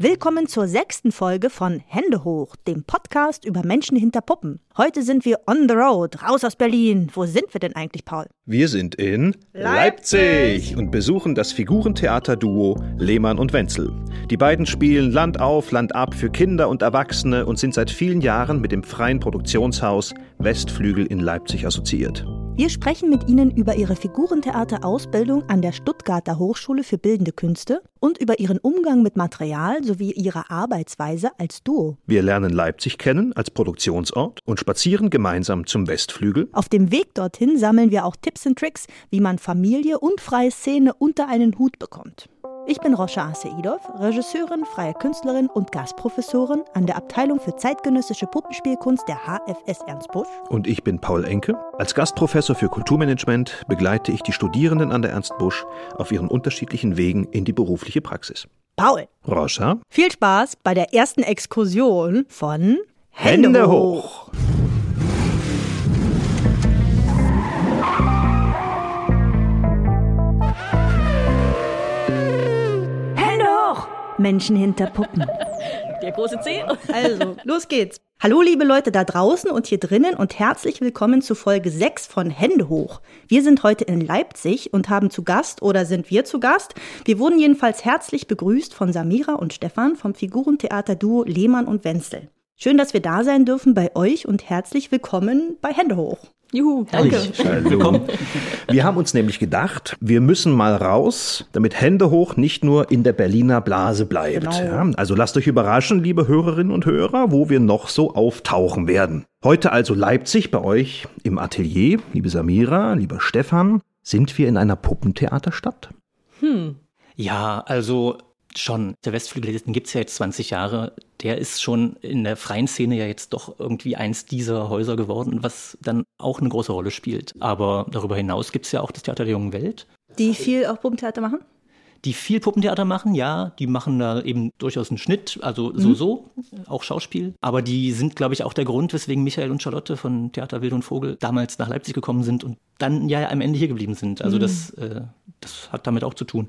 Willkommen zur sechsten Folge von Hände hoch, dem Podcast über Menschen hinter Puppen. Heute sind wir on the road, raus aus Berlin. Wo sind wir denn eigentlich, Paul? Wir sind in Leipzig. Leipzig und besuchen das Figurentheater-Duo Lehmann und Wenzel. Die beiden spielen Land auf, Land ab für Kinder und Erwachsene und sind seit vielen Jahren mit dem freien Produktionshaus Westflügel in Leipzig assoziiert. Wir sprechen mit Ihnen über Ihre Figurentheater-Ausbildung an der Stuttgarter Hochschule für Bildende Künste und über Ihren Umgang mit Material sowie Ihre Arbeitsweise als Duo. Wir lernen Leipzig kennen als Produktionsort und spazieren gemeinsam zum Westflügel. Auf dem Weg dorthin sammeln wir auch Tipps und Tricks, wie man Familie und freie Szene unter einen Hut bekommt. Ich bin Roscha Aseidov, Regisseurin, freie Künstlerin und Gastprofessorin an der Abteilung für zeitgenössische Puppenspielkunst der HFS Ernst Busch. Und ich bin Paul Enke. Als Gastprofessor für Kulturmanagement begleite ich die Studierenden an der Ernst Busch auf ihren unterschiedlichen Wegen in die berufliche Praxis. Paul, Roscha, viel Spaß bei der ersten Exkursion von Hände hoch! Hände Menschen hinter Puppen. Der große C. Also, los geht's. Hallo liebe Leute da draußen und hier drinnen und herzlich willkommen zu Folge 6 von Hände hoch. Wir sind heute in Leipzig und haben zu Gast oder sind wir zu Gast? Wir wurden jedenfalls herzlich begrüßt von Samira und Stefan vom Figurentheater-Duo Lehmann und Wenzel. Schön, dass wir da sein dürfen bei euch und herzlich willkommen bei Hände hoch. Juhu, danke. Hallo. Wir haben uns nämlich gedacht, wir müssen mal raus, damit Hände hoch nicht nur in der Berliner Blase bleibt. Genau. Ja, also lasst euch überraschen, liebe Hörerinnen und Hörer, wo wir noch so auftauchen werden. Heute also Leipzig bei euch im Atelier, liebe Samira, lieber Stefan. Sind wir in einer Puppentheaterstadt? Ja, also schon. Der Westflügel, den gibt's ja jetzt 20 Jahre. Der ist schon in der freien Szene ja jetzt doch irgendwie eins dieser Häuser geworden, was dann auch eine große Rolle spielt. Aber darüber hinaus gibt's ja auch das Theater der jungen Welt, Die viel auch Puppentheater machen? die viel Puppentheater machen, ja. Die machen da eben durchaus einen Schnitt, also so, so, auch Schauspiel. Aber die sind, glaube ich, auch der Grund, weswegen Michael und Charlotte von Theater Wild und Vogel damals nach Leipzig gekommen sind und dann ja am Ende hier geblieben sind. Also das, äh, das hat damit auch zu tun.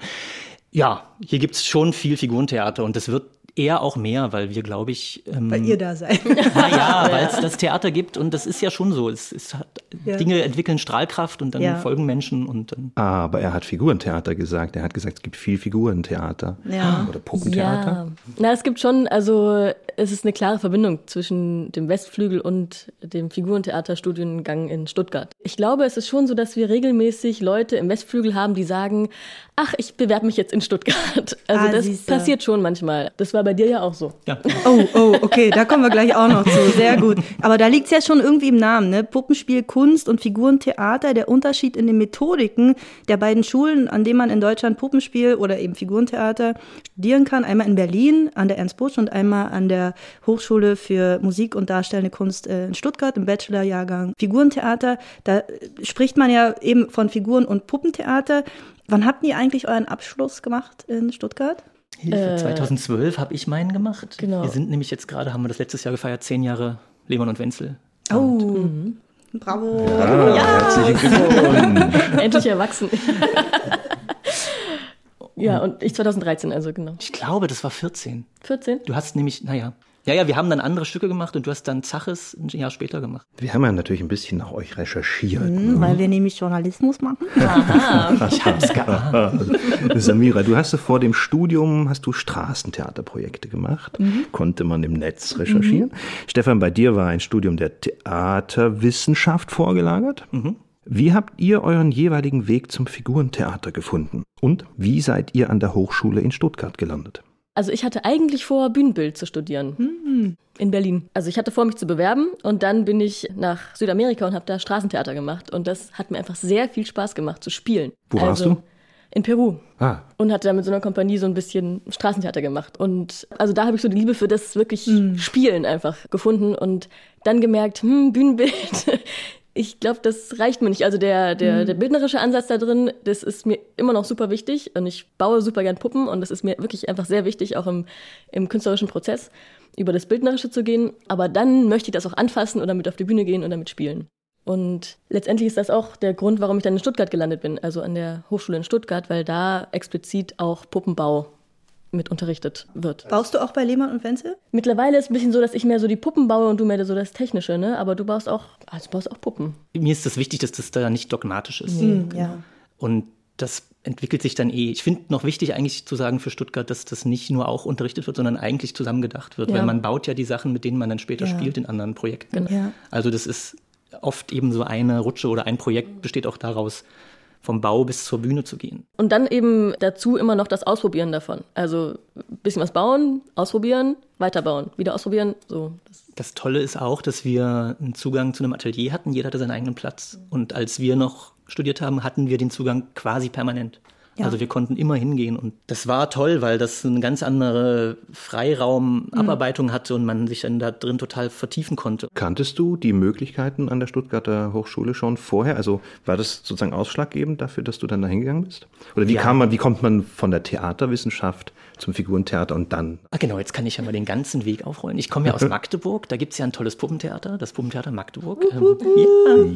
Ja, hier gibt's schon viel Figurentheater und es wird eher auch mehr, weil wir, glaube ich, ähm, Weil ihr da seid. naja, weil es das Theater gibt und das ist ja schon so. Es, es hat, Ja. Dinge entwickeln Strahlkraft und dann Ja. folgen Menschen und dann. Aber er hat Figurentheater gesagt. Er hat gesagt, es gibt viel Figurentheater. Ja. Oder Puppentheater. Ja, na, es gibt schon, also es ist eine klare Verbindung zwischen dem Westflügel und dem Figurentheaterstudiengang in Stuttgart. Ich glaube, es ist schon so, dass wir regelmäßig Leute im Westflügel haben, die sagen, ach, ich bewerbe mich jetzt in Stuttgart. Also Ah, das siehste. passiert schon manchmal. Das war bei dir ja auch so. Ja. Oh, oh, okay, da kommen wir gleich auch noch zu. Sehr gut. Aber da liegt's ja schon irgendwie im Namen, ne? Puppenspiel, Kunst und Figurentheater. Der Unterschied in den Methodiken der beiden Schulen, an denen man in Deutschland Puppenspiel oder eben Figurentheater studieren kann. Einmal in Berlin an der Ernst Busch und einmal an der Hochschule für Musik und Darstellende Kunst äh, in Stuttgart im Bachelorjahrgang Figurentheater. Da äh, spricht man ja eben von Figuren- und Puppentheater. Wann habt ihr eigentlich euren Abschluss gemacht in Stuttgart? Hilfe, 2012 habe ich meinen gemacht. genau. Wir sind nämlich jetzt gerade, haben wir das letztes Jahr gefeiert, zehn Jahre Lehmann und Wenzel. Oh, bravo. Ah, Herzlichen Glückwunsch. Endlich erwachsen. ja, und ich 2013, also genau. Ich glaube, das war 14. 14? Du hast nämlich, naja. Ja, ja, wir haben dann andere Stücke gemacht und du hast dann Zaches ein Jahr später gemacht. Wir haben ja natürlich ein bisschen nach euch recherchiert. Hm, Weil wir nämlich Journalismus machen. Ich hab's geahnt. Samira, du hast vor dem Studium hast du Straßentheaterprojekte gemacht, konnte man im Netz recherchieren. Stefan, bei dir war ein Studium der Theaterwissenschaft vorgelagert. Wie habt ihr euren jeweiligen Weg zum Figurentheater gefunden? Und wie seid ihr an der Hochschule in Stuttgart gelandet? Also ich hatte eigentlich vor, Bühnenbild zu studieren. In Berlin. Also ich hatte vor, mich zu bewerben und dann bin ich nach Südamerika und habe da Straßentheater gemacht. Und das hat mir einfach sehr viel Spaß gemacht zu spielen. Wo warst also, du? In Peru. Ah, Und hatte da mit so einer Kompanie so ein bisschen Straßentheater gemacht. Und also da habe ich so die Liebe für das wirklich Spielen einfach gefunden und dann gemerkt, hm, Bühnenbild, ich glaube, das reicht mir nicht. Also der, der, der bildnerische Ansatz da drin, das ist mir immer noch super wichtig. Und ich baue super gern Puppen und das ist mir wirklich einfach sehr wichtig, auch im, im künstlerischen Prozess, über das Bildnerische zu gehen. Aber dann möchte ich das auch anfassen oder mit auf die Bühne gehen und damit spielen. Und letztendlich ist das auch der Grund, warum ich dann in Stuttgart gelandet bin, also an der Hochschule in Stuttgart, weil da explizit auch Puppenbau mit unterrichtet wird. Baust du auch bei Lehmann und Wenzel? Mittlerweile ist es ein bisschen so, dass ich mehr so die Puppen baue und du mehr so das Technische, ne? Aber du baust auch, also du baust auch Puppen. Mir ist das wichtig, dass das da nicht dogmatisch ist. Mhm, ja. Und das entwickelt sich dann eh. Ich finde noch wichtig eigentlich zu sagen für Stuttgart, dass das nicht nur auch unterrichtet wird, sondern eigentlich zusammengedacht wird. Ja. Weil man baut ja die Sachen, mit denen man dann später Ja. spielt in anderen Projekten. Genau. Ja. Also das ist oft eben so eine Rutsche oder ein Projekt besteht auch daraus, vom Bau bis zur Bühne zu gehen. Und dann eben dazu immer noch das Ausprobieren davon. Also ein bisschen was bauen, ausprobieren, weiterbauen, wieder ausprobieren. So. Das, Das Tolle ist auch, dass wir einen Zugang zu einem Atelier hatten. Jeder hatte seinen eigenen Platz. Und als wir noch studiert haben, hatten wir den Zugang quasi permanent. Ja. Also wir konnten immer hingehen. Und das war toll, weil das eine ganz andere Freiraumabarbeitung hatte und man sich dann da drin total vertiefen konnte. Kanntest du die Möglichkeiten an der Stuttgarter Hochschule schon vorher? Also war das sozusagen ausschlaggebend dafür, dass du dann da hingegangen bist? Oder wie Ja. kam man, wie kommt man von der Theaterwissenschaft zum Figurentheater und dann? Ah, genau, jetzt kann ich ja mal den ganzen Weg aufrollen. Ich komme ja aus Magdeburg, da gibt es ja ein tolles Puppentheater, das Puppentheater Magdeburg. Ähm,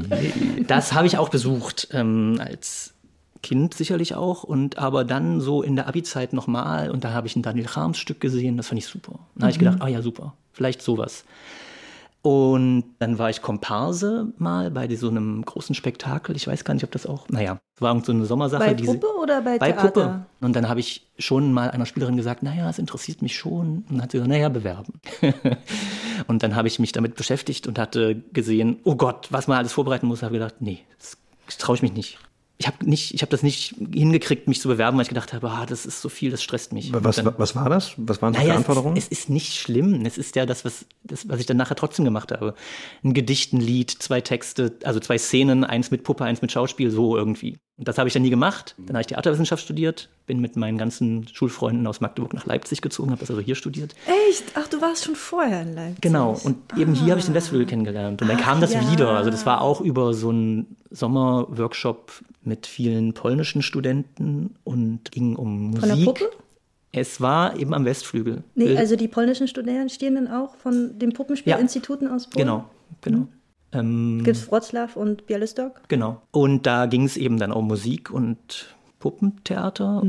ja. Das habe ich auch besucht, ähm, als Kind sicherlich auch, und aber dann so in der Abi-Zeit nochmal und da habe ich ein Daniel Harms Stück gesehen, das fand ich super. Da habe ich gedacht, ah ja, super, vielleicht sowas. Und dann war ich Komparse mal bei so einem großen Spektakel. Ich weiß gar nicht, ob das auch, naja, es war irgend so eine Sommersache. Bei Puppe oder bei bei Theater? Puppe. Und dann habe ich schon mal einer Spielerin gesagt, naja, es interessiert mich schon. Und dann hat sie gesagt, naja, bewerben. und dann habe ich mich damit beschäftigt und hatte gesehen, oh Gott, was man alles vorbereiten muss. habe gedacht, nee, das traue ich mich nicht. Ich habe nicht, ich habe das nicht hingekriegt, mich zu bewerben, weil ich gedacht habe, ah, das ist so viel, das stresst mich. Was, dann, was war das? Was waren so naja, es ist, Anforderungen? es ist nicht schlimm. Es ist ja das was, das, was ich dann nachher trotzdem gemacht habe. Ein Gedicht, ein Lied, zwei Texte, also zwei Szenen, eins mit Puppe, eins mit Schauspiel, so irgendwie. Und das habe ich dann nie gemacht. Dann habe ich Theaterwissenschaft studiert, bin mit meinen ganzen Schulfreunden aus Magdeburg nach Leipzig gezogen, habe das also hier studiert. Echt? Ach, du warst schon vorher in Leipzig. Genau, und eben hier habe ich den Westflügel kennengelernt. Und dann kam das ja. wieder. Also das war auch über so einen Sommerworkshop mit vielen polnischen Studenten und ging um Musik. Von der Puppe? Es war eben am Westflügel. Nee, Bild- also die polnischen Studenten stehen dann auch von den Puppenspielinstituten aus Polen? Genau, genau. Ähm, Gibt es Wroclaw und Bialystok? genau. Und da ging es eben dann um Musik und Puppentheater.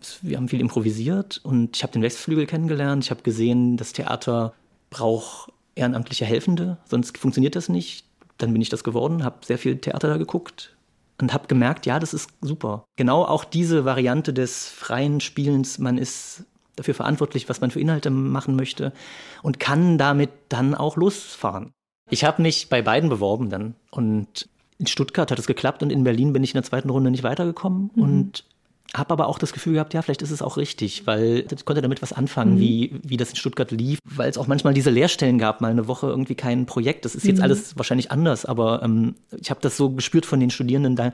Es- Wir haben viel improvisiert und ich habe den Westflügel kennengelernt. Ich habe gesehen, das Theater braucht ehrenamtliche Helfende, sonst funktioniert das nicht. Dann bin ich das geworden, habe sehr viel Theater da geguckt und habe gemerkt, ja, das ist super. Genau auch diese Variante des freien Spielens, man ist dafür verantwortlich, was man für Inhalte machen möchte und kann damit dann auch losfahren. Ich habe mich bei beiden beworben dann und in Stuttgart hat es geklappt und in Berlin bin ich in der zweiten Runde nicht weitergekommen und habe aber auch das Gefühl gehabt, ja, vielleicht ist es auch richtig, weil ich konnte damit was anfangen, wie, wie das in Stuttgart lief, weil es auch manchmal diese Leerstellen gab, mal eine Woche irgendwie kein Projekt. Das ist jetzt alles wahrscheinlich anders, aber ähm, ich habe das so gespürt von den Studierenden da,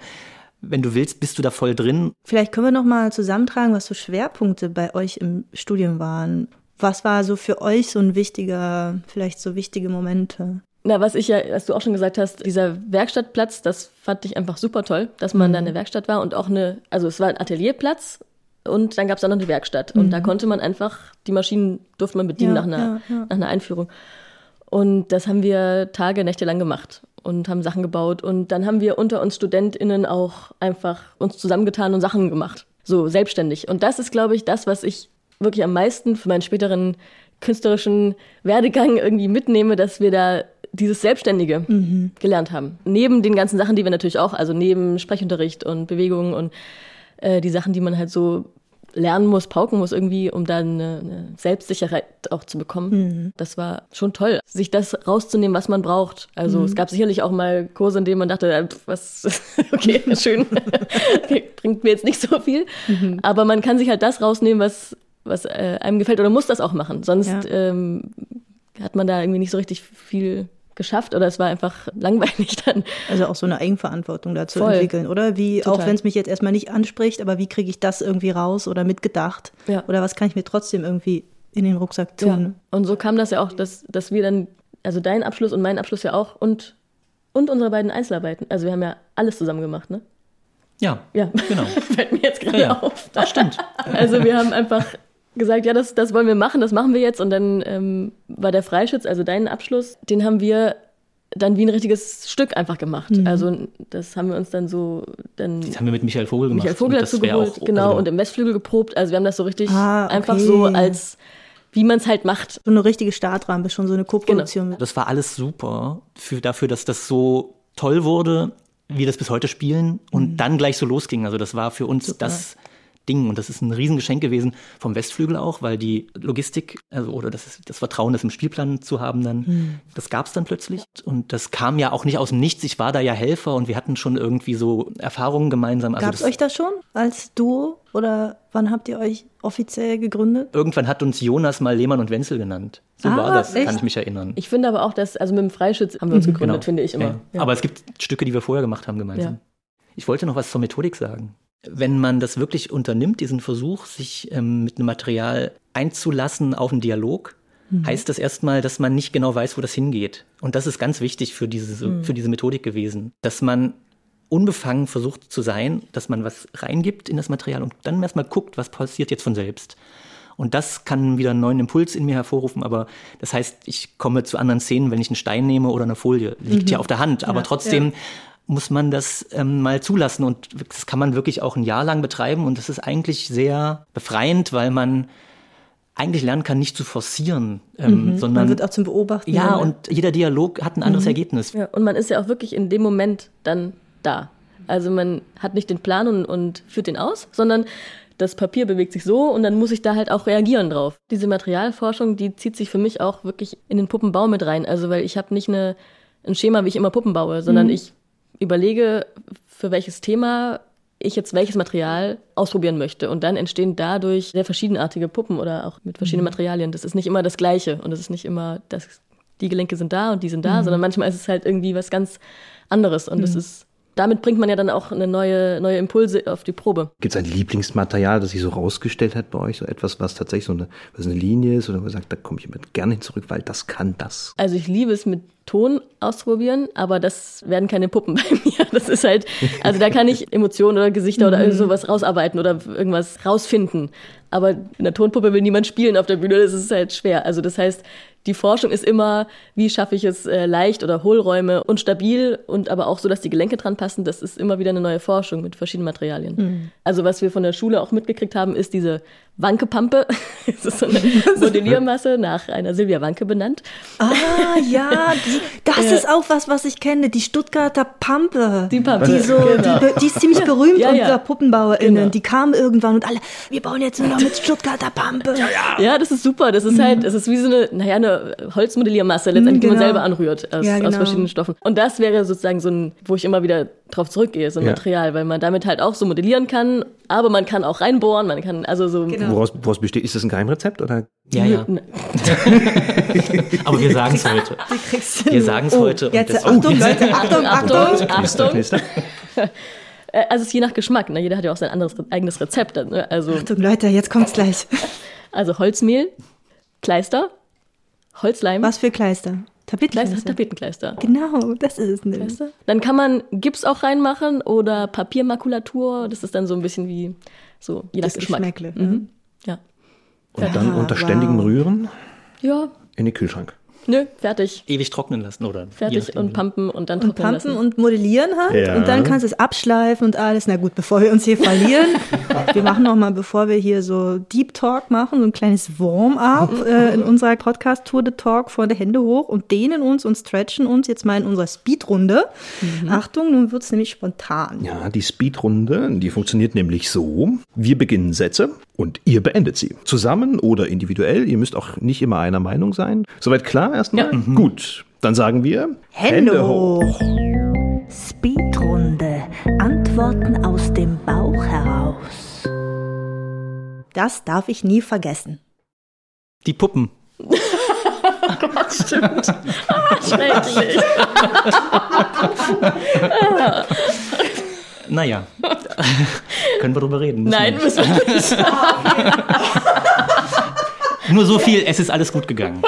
wenn du willst, bist du da voll drin. Vielleicht können wir noch mal zusammentragen, was so Schwerpunkte bei euch im Studium waren. Was war so für euch so ein wichtiger, vielleicht so wichtige Momente? Na, was ich ja, was du auch schon gesagt hast, dieser Werkstattplatz, das fand ich einfach super toll, dass man da in der Werkstatt war und auch eine, also es war ein Atelierplatz und dann gab es da noch eine Werkstatt und da konnte man einfach, die Maschinen durfte man bedienen Ja, nach, einer, ja, ja. nach einer Einführung. Und das haben wir Tage, Nächte lang gemacht und haben Sachen gebaut und dann haben wir unter uns StudentInnen auch einfach uns zusammengetan und Sachen gemacht. So selbstständig. Und das ist, glaube ich, das, was ich wirklich am meisten für meinen späteren künstlerischen Werdegang irgendwie mitnehme, dass wir da dieses Selbstständige gelernt haben. Neben den ganzen Sachen, die wir natürlich auch, also neben Sprechunterricht und Bewegungen und äh, die Sachen, die man halt so lernen muss, pauken muss irgendwie, um dann eine, eine Selbstsicherheit auch zu bekommen. Das war schon toll, sich das rauszunehmen, was man braucht. Also es gab sicherlich auch mal Kurse, in denen man dachte, äh, was, okay, schön, bringt mir jetzt nicht so viel. Aber man kann sich halt das rausnehmen, was, was äh, einem gefällt oder muss das auch machen. Sonst Ja. ähm, hat man da irgendwie nicht so richtig viel geschafft oder es war einfach langweilig dann. Also auch so eine Eigenverantwortung dazu Voll. entwickeln, oder? Wie, Total. auch wenn es mich jetzt erstmal nicht anspricht, aber wie kriege ich das irgendwie raus oder mitgedacht? Ja. Oder was kann ich mir trotzdem irgendwie in den Rucksack Ja. tun? Und so kam das ja auch, dass, dass wir dann, also dein Abschluss und mein Abschluss ja auch und, und unsere beiden Einzelarbeiten. Also wir haben ja alles zusammen gemacht, ne? Ja, Ja, genau. fällt mir jetzt gerade Ja, ja. auf. Das stimmt. Also wir haben einfach gesagt, ja, das, das wollen wir machen, das machen wir jetzt. Und dann ähm, war der Freischütz, also dein Abschluss, den haben wir dann wie ein richtiges Stück einfach gemacht. Mhm. Also das haben wir uns dann so dann. Das haben wir mit Michael Vogel gemacht. Michael Vogel dazu geholt, auch, genau, also und im Westflügel geprobt. Also wir haben das so richtig ah, okay. einfach so als wie man es halt macht. So eine richtige Startrampe, schon so eine Co-Produktion. Genau. Das war alles super für, dafür, dass das so toll wurde, wie das bis heute spielen und mhm. dann gleich so losging. Also das war für uns super. das Ding. Und das ist ein Riesengeschenk gewesen vom Westflügel auch, weil die Logistik, also oder das, das Vertrauen, das im Spielplan zu haben, dann, mhm. das gab es dann plötzlich. Und das kam ja auch nicht aus dem Nichts. Ich war da ja Helfer und wir hatten schon irgendwie so Erfahrungen gemeinsam. Also gab es euch das schon als Duo oder wann habt ihr euch offiziell gegründet? Irgendwann hat uns Jonas mal Lehmann und Wenzel genannt. So ah, war das, echt? kann ich mich erinnern. Ich finde aber auch, dass, also mit dem Freischütz haben wir uns mhm. gegründet, genau. finde ich immer. Ja. Ja. Aber es gibt Stücke, die wir vorher gemacht haben gemeinsam. Ja. Ich wollte noch was zur Methodik sagen wenn man das wirklich unternimmt, diesen Versuch, sich ähm, mit einem Material einzulassen auf einen Dialog, mhm. heißt das erstmal, dass man nicht genau weiß, wo das hingeht. Und das ist ganz wichtig für diese, mhm. für diese Methodik gewesen, dass man unbefangen versucht zu sein, dass man was reingibt in das Material und dann erstmal guckt, was passiert jetzt von selbst. Und das kann wieder einen neuen Impuls in mir hervorrufen, aber das heißt, ich komme zu anderen Szenen, wenn ich einen Stein nehme oder eine Folie. Liegt mhm. ja auf der Hand, aber ja, trotzdem ja muss man das ähm, mal zulassen. Und das kann man wirklich auch ein Jahr lang betreiben. Und das ist eigentlich sehr befreiend, weil man eigentlich lernen kann, nicht zu forcieren, ähm, mhm. sondern man wird auch zum Beobachten. Ja, und jeder Dialog hat ein anderes mhm. Ergebnis. Ja, und man ist ja auch wirklich in dem Moment dann da. Also man hat nicht den Plan und, und führt den aus, sondern das Papier bewegt sich so und dann muss ich da halt auch reagieren drauf. Diese Materialforschung, die zieht sich für mich auch wirklich in den Puppenbau mit rein. Also weil ich habe nicht eine, ein Schema, wie ich immer Puppen baue, sondern mhm. ich überlege, für welches Thema ich jetzt welches Material ausprobieren möchte. Und dann entstehen dadurch sehr verschiedenartige Puppen oder auch mit verschiedenen mhm. Materialien. Das ist nicht immer das Gleiche und es ist nicht immer, dass die Gelenke sind da und die sind da, mhm. sondern manchmal ist es halt irgendwie was ganz anderes. Und mhm. das ist damit bringt man ja dann auch eine neue, neue Impulse auf die Probe. Gibt es ein Lieblingsmaterial, das sich so rausgestellt hat bei euch? So etwas, was tatsächlich so eine, was eine Linie ist oder wo man sagt, da komme ich immer gerne hin zurück, weil das kann das? Also ich liebe es mit Ton auszuprobieren, aber das werden keine Puppen bei mir. Das ist halt, also da kann ich Emotionen oder Gesichter oder mhm. sowas rausarbeiten oder irgendwas rausfinden. Aber in der Tonpuppe will niemand spielen auf der Bühne, das ist halt schwer. Also das heißt, die Forschung ist immer, wie schaffe ich es äh, leicht oder Hohlräume und stabil und aber auch so, dass die Gelenke dran passen. Das ist immer wieder eine neue Forschung mit verschiedenen Materialien. Mhm. Also was wir von der Schule auch mitgekriegt haben, ist diese Wankepampe. das ist so eine Modelliermasse nach einer Silvia Wanke benannt. Ah ja, die, das ist auch was, was ich kenne. Die Stuttgarter Pampe. Die Pampe. Die, so, genau. die, die, ist ziemlich berühmt ja, ja. unter PuppenbauerInnen. Genau. Die kamen irgendwann und alle, wir bauen jetzt nur noch mit Stuttgarter Pampe. Ja, ja. ja das ist super. Das ist halt, das ist wie so eine, naja, eine Holzmodelliermasse letztendlich, genau. die man genau. selber anrührt aus, ja, genau. aus, verschiedenen Stoffen. Und das wäre sozusagen so ein, wo ich immer wieder drauf zurückgehe, so ein ja. Material, weil man damit halt auch so modellieren kann, aber man kann auch reinbohren, man kann also so. Genau. Woraus, woraus besteht? Ist das ein Geheimrezept oder? Ja, ja. aber wir sagen es heute. Wir sagen es oh, heute. Jetzt, Achtung, Leute, Achtung, Achtung, Achtung. Achtung. Äh, also es ist je nach Geschmack. Ne? Jeder hat ja auch sein anderes eigenes Rezept. Ne? Also, Achtung, Leute, jetzt kommt's gleich. Also Holzmehl, Kleister, Holzleim. Was für Kleister? Tapetenkleister. Tapetenkleister. Genau, das ist es nämlich. Dann kann man Gips auch reinmachen oder Papiermakulatur. Das ist dann so ein bisschen wie so je nach Geschmack. Geschmäckle. Mhm. Ja. Und dann unter ständigem wow. Rühren? Ja. In den Kühlschrank. Nö, fertig. Ewig trocknen lassen, oder? Fertig und pumpen und dann und trocknen pumpen lassen. und modellieren halt. Ja. Und dann kannst du es abschleifen und alles. Na gut, bevor wir uns hier verlieren, wir machen noch mal, bevor wir hier so Deep Talk machen, so ein kleines Warm-up äh, in unserer Podcast-Tour de Talk von der Hände hoch und dehnen uns und stretchen uns jetzt mal in unserer Speedrunde. Mhm. Achtung, nun wird es nämlich spontan. Ja, die Speedrunde, die funktioniert nämlich so. Wir beginnen Sätze und ihr beendet sie. Zusammen oder individuell. Ihr müsst auch nicht immer einer Meinung sein. Soweit klar erstmal? Ja. Mhm. Gut, dann sagen wir Hände, Hände hoch. Speedrunde. Antworten aus dem Bauch heraus. Das darf ich nie vergessen. Die Puppen. oh Gott, stimmt. Ah, schrecklich. naja, können wir drüber reden? Nein, müssen wir nicht. Nur so viel, es ist alles gut gegangen.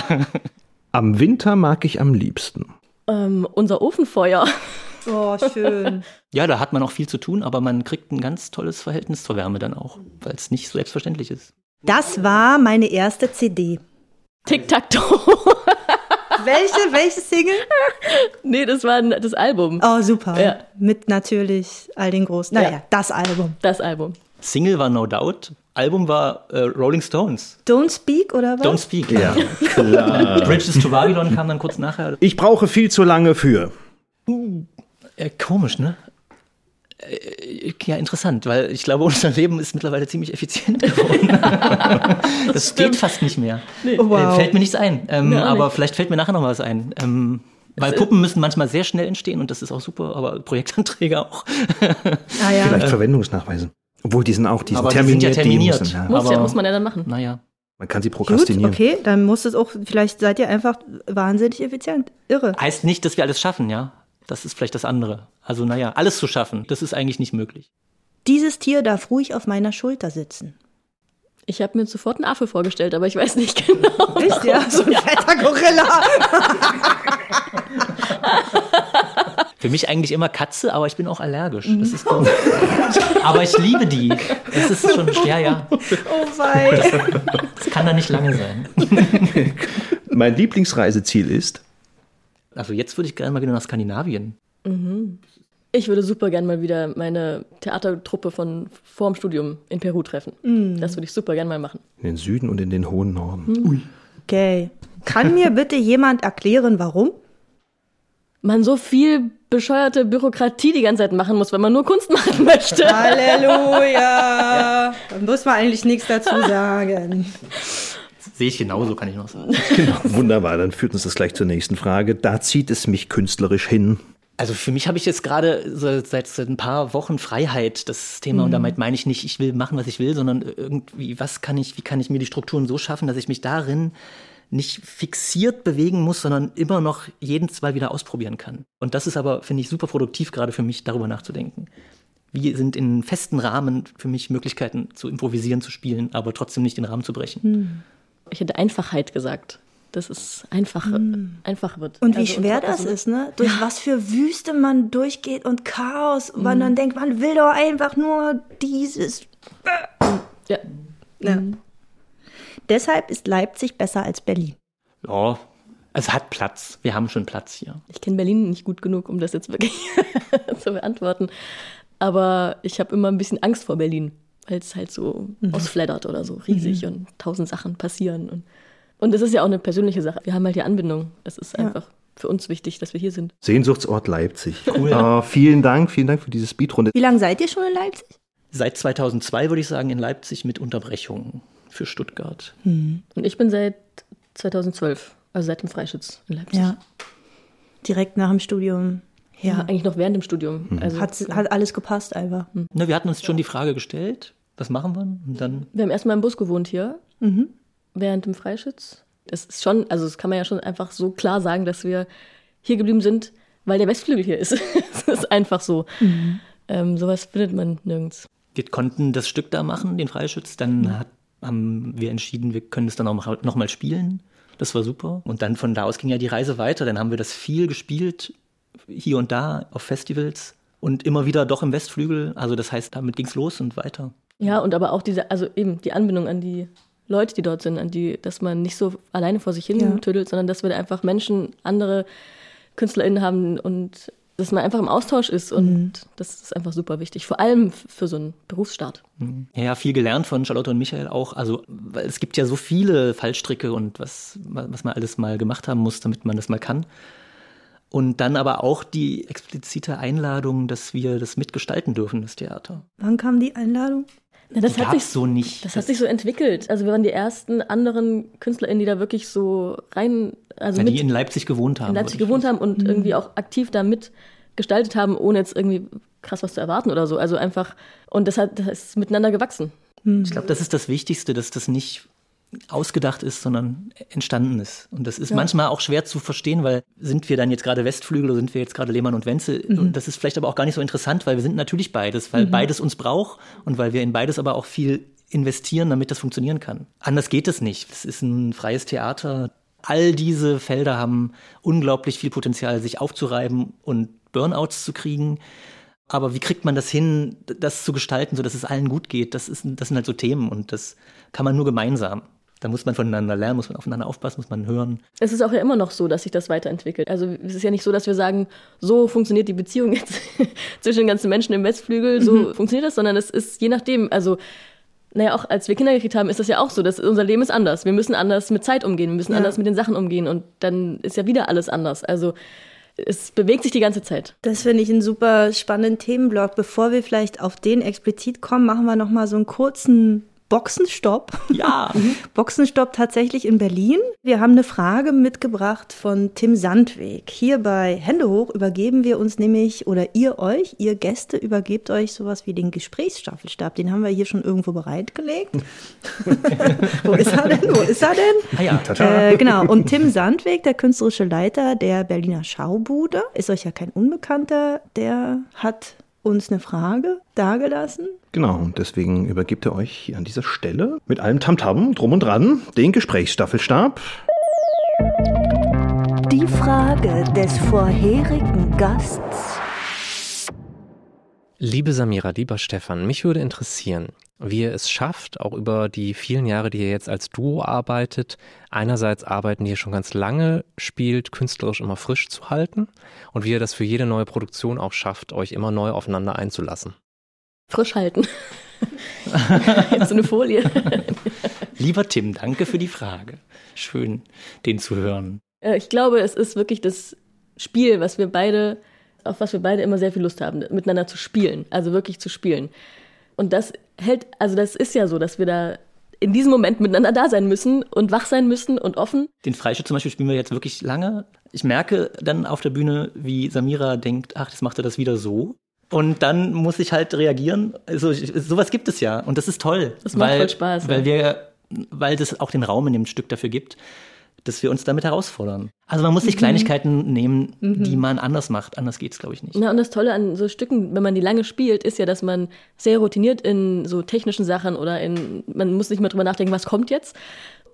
Am Winter mag ich am liebsten. Ähm, unser Ofenfeuer. Oh, schön. Ja, da hat man auch viel zu tun, aber man kriegt ein ganz tolles Verhältnis zur Wärme dann auch, weil es nicht so selbstverständlich ist. Das war meine erste CD. Tic-Tac-Toe. Welche, welche Single? Nee, das war das Album. Oh, super. Ja. Mit natürlich all den großen. Naja, Ja. das Album. Das Album. Single war No Doubt, Album war äh, Rolling Stones. Don't Speak oder was? Don't Speak. Ja, klar. Bridges to Babylon kam dann kurz nachher. Ich brauche viel zu lange für. Äh, komisch, ne? Äh, Ja, interessant, weil ich glaube, unser Leben ist mittlerweile ziemlich effizient geworden. das geht fast nicht mehr. Oh, wow. Äh, fällt mir nichts ein. Ähm, auch aber nicht. vielleicht fällt mir nachher noch was ein. Ähm, weil Puppen müssen manchmal sehr schnell entstehen und das ist auch super, aber Projektanträge auch. Ah, ja. Vielleicht Verwendungsnachweise. Obwohl, die sind auch, die sind Aber die sind ja terminiert. terminiert. Die müssen, ja. Muss, ja, muss man ja dann machen. Naja. Man kann sie Gut, prokrastinieren. okay, dann muss es auch, vielleicht seid ihr einfach wahnsinnig effizient. Irre. Heißt nicht, dass wir alles schaffen, ja. Das ist vielleicht das andere. Also, naja, alles zu schaffen, das ist eigentlich nicht möglich. Dieses Tier darf ruhig auf meiner Schulter sitzen. Ich habe mir sofort einen Affe vorgestellt, aber ich weiß nicht genau. Echt, ja? So ein fetter Gorilla. Für mich eigentlich immer Katze, aber ich bin auch allergisch. Mhm. Das ist doof. aber ich liebe die. Das ist schon, ja, ja. Oh wei. Das kann da nicht lange sein. Mein Lieblingsreiseziel ist, Also jetzt würde ich gerne mal wieder nach Skandinavien. Ich würde super gern mal wieder meine Theatertruppe von vorm Studium in Peru treffen. Das würde ich super gern mal machen. in den Süden und in den hohen Norden. Okay. Kann mir bitte jemand erklären, warum? Man so viel bescheuerte Bürokratie die ganze Zeit machen muss, wenn man nur Kunst machen möchte. Halleluja. Da muss man eigentlich nichts dazu sagen. Sehe ich genauso, kann ich noch sagen. Genau, wunderbar. Dann führt uns das gleich zur nächsten Frage. Da zieht es mich künstlerisch hin. Also für mich habe ich jetzt gerade seit, seit ein paar Wochen Freiheit, das Thema. Und damit meine ich nicht, ich will machen, was ich will, sondern irgendwie, was kann ich, wie kann ich mir die Strukturen so schaffen, dass ich mich darin nicht fixiert bewegen muss, sondern immer noch jeden zwei wieder ausprobieren kann. Und das ist aber, finde ich, super produktiv gerade für mich, darüber nachzudenken. Wie sind in festen Rahmen für mich Möglichkeiten zu improvisieren, zu spielen, aber trotzdem nicht den Rahmen zu brechen? Ich hätte Einfachheit gesagt. Dass es einfach, einfach wird. Und wie Also, schwer also, das ist, ne? Durch was für Wüste man durchgeht und Chaos, und man dann denkt, man will doch einfach nur dieses. Ja. Ja. Deshalb ist Leipzig besser als Berlin. Ja, es hat Platz. Wir haben schon Platz hier. Ich kenne Berlin nicht gut genug, um das jetzt wirklich zu beantworten. Aber ich habe immer ein bisschen Angst vor Berlin, weil es halt so ausflattert oder so riesig und tausend Sachen passieren. Und, und es ist ja auch eine persönliche Sache. Wir haben halt die Anbindung. Es ist einfach für uns wichtig, dass wir hier sind. Sehnsuchtsort Leipzig. Cool. Oh, vielen Dank, vielen Dank für diese Speedrunde. Wie lange seid ihr schon in Leipzig? Seit 2002 würde ich sagen in Leipzig mit Unterbrechungen für Stuttgart. Und ich bin seit 2012, also seit dem Freischütz in Leipzig. Ja. Direkt nach dem Studium. Ja, Ja. eigentlich noch während dem Studium. Also Hat, hat alles gepasst, einfach. Ne, wir hatten uns schon die Frage gestellt, was machen wir? Und dann, Wir haben erstmal im Bus gewohnt hier, während dem Freischütz. Das ist schon, also das kann man ja schon einfach so klar sagen, dass wir hier geblieben sind, weil der Westflügel hier ist. Es ist einfach so. Ähm, sowas findet man nirgends. wir konnten das Stück da machen, den Freischütz. Dann hat, haben wir entschieden, wir können es dann auch noch- noch mal spielen. Das war super. Und dann von da aus ging ja die Reise weiter. Dann haben wir das viel gespielt, hier und da auf Festivals und immer wieder doch im Westflügel. Also das heißt, damit ging es los und weiter. Ja, und aber auch diese, also eben die Anbindung an die Leute, die dort sind, an die, dass man nicht so alleine vor sich hin Ja. tüdelt, sondern dass wir da einfach Menschen, andere KünstlerInnen haben und dass man einfach im Austausch ist und das ist einfach super wichtig. Vor allem für so einen Berufsstart. Ja, ja, viel gelernt von Charlotte und Michael auch. Also, weil es gibt ja so viele Fallstricke und was, was man alles mal gemacht haben muss, damit man das mal kann. Und dann aber auch die explizite Einladung, dass wir das mitgestalten dürfen, das Theater. Wann kam die Einladung? Na, das Die hat sich so nicht. Das hat sich so entwickelt. Also wir waren die ersten anderen KünstlerInnen, die da wirklich so rein, also ja, mit die in Leipzig gewohnt haben. in Leipzig gewohnt haben und irgendwie auch aktiv da mitgestaltet haben, ohne jetzt irgendwie krass was zu erwarten oder so. Also einfach, und das hat das ist miteinander gewachsen. Ich glaube, das ist das Wichtigste, dass das nicht ausgedacht ist, sondern entstanden ist. Und das ist manchmal auch schwer zu verstehen, weil sind wir dann jetzt gerade Westflügel oder sind wir jetzt gerade Lehmann und Wenzel? Und das ist vielleicht aber auch gar nicht so interessant, weil wir sind natürlich beides, weil beides uns braucht und weil wir in beides aber auch viel investieren, damit das funktionieren kann. Anders geht es nicht. Es ist ein freies Theater. All diese Felder haben unglaublich viel Potenzial, sich aufzureiben und Burnouts zu kriegen. Aber wie kriegt man das hin, das zu gestalten, sodass es allen gut geht? Das, ist, das sind halt so Themen und das kann man nur gemeinsam. Da muss man voneinander lernen, muss man aufeinander aufpassen, muss man hören. Es ist auch ja immer noch so, dass sich das weiterentwickelt. Also es ist ja nicht so, dass wir sagen, so funktioniert die Beziehung jetzt zwischen den ganzen Menschen im Westflügel, so mhm. funktioniert das, sondern es ist je nachdem, also naja, auch als wir Kinder gekriegt haben, ist das ja auch so, dass unser Leben ist anders. Wir müssen anders mit Zeit umgehen, wir müssen ja. anders mit den Sachen umgehen und dann ist ja wieder alles anders. Also es bewegt sich die ganze Zeit. Das finde ich einen super spannenden Themenblock. Bevor wir vielleicht auf den explizit kommen, machen wir noch mal so einen kurzen Boxenstopp. Ja. Boxenstopp tatsächlich in Berlin. Wir haben eine Frage mitgebracht von Tim Sandweg. Hier bei Hände hoch übergeben wir uns nämlich, oder ihr euch, ihr Gäste übergebt euch sowas wie den Gesprächsstaffelstab. Den haben wir hier schon irgendwo bereitgelegt. Wo ist er denn? Wo ist er denn? Ah ja, tata. Äh, genau. Und Tim Sandweg, der künstlerische Leiter der Berliner Schaubude, ist euch ja kein Unbekannter. Der hat uns eine Frage dargelassen. Genau, und deswegen übergibt er euch an dieser Stelle mit allem Tamtam drum und dran den Gesprächsstaffelstab. Die Frage des vorherigen Gasts. Liebe Samira, lieber Stefan, mich würde interessieren, wie ihr es schafft, auch über die vielen Jahre, die ihr jetzt als Duo arbeitet, einerseits arbeiten, die ihr schon ganz lange spielt, künstlerisch immer frisch zu halten und wie ihr das für jede neue Produktion auch schafft, euch immer neu aufeinander einzulassen. Frisch halten. jetzt so eine Folie. Lieber Tim, danke für die Frage. Schön, den zu hören. Äh, ich glaube, es ist wirklich das Spiel, was wir beide, auf was wir beide immer sehr viel Lust haben, miteinander zu spielen, also wirklich zu spielen. Und das hält, also das ist ja so, dass wir da in diesem Moment miteinander da sein müssen und wach sein müssen und offen. Den Freischütz zum Beispiel spielen wir jetzt wirklich lange. Ich merke dann auf der Bühne, wie Samira denkt, ach, jetzt macht er das wieder so. Und dann muss ich halt reagieren. Also sowas gibt es ja und das ist toll. Das macht weil, voll Spaß. Weil wir, weil das auch den Raum in dem Stück dafür gibt, dass wir uns damit herausfordern. Also man muss sich mhm. Kleinigkeiten nehmen, mhm. die man anders macht. Anders geht es, glaube ich, nicht. Na, und das Tolle an so Stücken, wenn man die lange spielt, ist ja, dass man sehr routiniert in so technischen Sachen oder in, man muss nicht mehr drüber nachdenken, was kommt jetzt.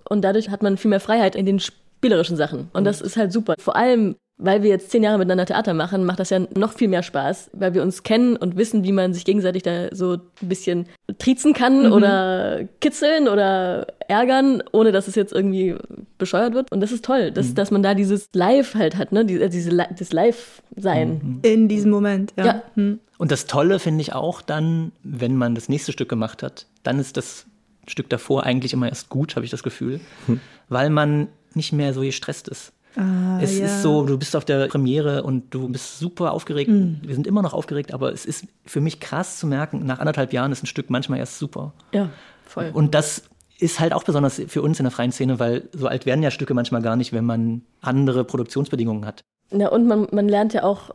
Und dadurch hat man viel mehr Freiheit in den spielerischen Sachen. Und mhm. das ist halt super. Vor allem, weil wir jetzt zehn Jahre miteinander Theater machen, macht das ja noch viel mehr Spaß, weil wir uns kennen und wissen, wie man sich gegenseitig da so ein bisschen triezen kann mhm. oder kitzeln oder ärgern, ohne dass es jetzt irgendwie bescheuert wird. Und das ist toll, dass, mhm. dass man da dieses Live halt hat, ne? Diese, diese, das Live-Sein. Mhm. In diesem Moment, ja. ja. Mhm. Und das Tolle finde ich auch dann, wenn man das nächste Stück gemacht hat, dann ist das Stück davor eigentlich immer erst gut, habe ich das Gefühl, hm. weil man nicht mehr so gestresst ist. Ah, es ja. ist so, du bist auf der Premiere und du bist super aufgeregt. Mhm. Wir sind immer noch aufgeregt, aber es ist für mich krass zu merken, nach anderthalb Jahren ist ein Stück manchmal erst super. Ja, voll. Und das ist halt auch besonders für uns in der freien Szene, weil so alt werden ja Stücke manchmal gar nicht, wenn man andere Produktionsbedingungen hat. Ja, und man, man lernt ja auch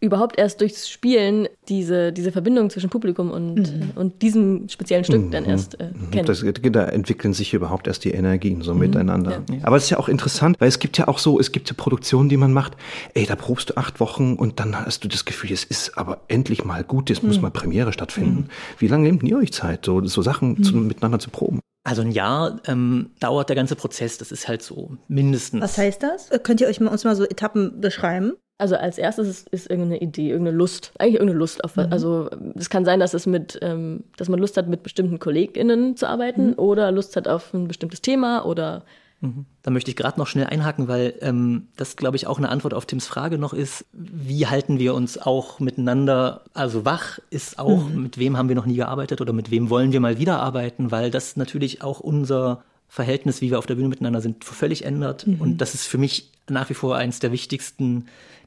überhaupt erst durchs Spielen diese, diese Verbindung zwischen Publikum und, mhm. und diesem speziellen Stück mhm. dann erst äh, mhm. kennen. Das, da entwickeln sich überhaupt erst die Energien so mhm. miteinander. Ja. Aber es ist ja auch interessant, weil es gibt ja auch so, es gibt ja Produktionen, die man macht, ey, da probst du acht Wochen und dann hast du das Gefühl, es ist aber endlich mal gut, jetzt muss mhm. mal Premiere stattfinden. Mhm. Wie lange nehmt ihr euch Zeit, so, so Sachen zu, miteinander zu proben? Also ein Jahr ähm, dauert der ganze Prozess, das ist halt so mindestens. Was heißt das? Könnt ihr euch mal, uns mal so Etappen beschreiben? Also als erstes ist, ist irgendeine Idee, irgendeine Lust, eigentlich irgendeine Lust auf. Mhm. Also es kann sein, dass es mit, ähm, dass man Lust hat, mit bestimmten KollegInnen zu arbeiten mhm. oder Lust hat auf ein bestimmtes Thema oder mhm. da möchte ich gerade noch schnell einhaken, weil ähm, das, glaube ich, auch eine Antwort auf Tims Frage noch ist. Wie halten wir uns auch miteinander, also wach ist auch, mhm. mit wem haben wir noch nie gearbeitet oder mit wem wollen wir mal wieder arbeiten, weil das natürlich auch unser Verhältnis, wie wir auf der Bühne miteinander sind, völlig ändert. Mhm. Und das ist für mich nach wie vor eines der wichtigsten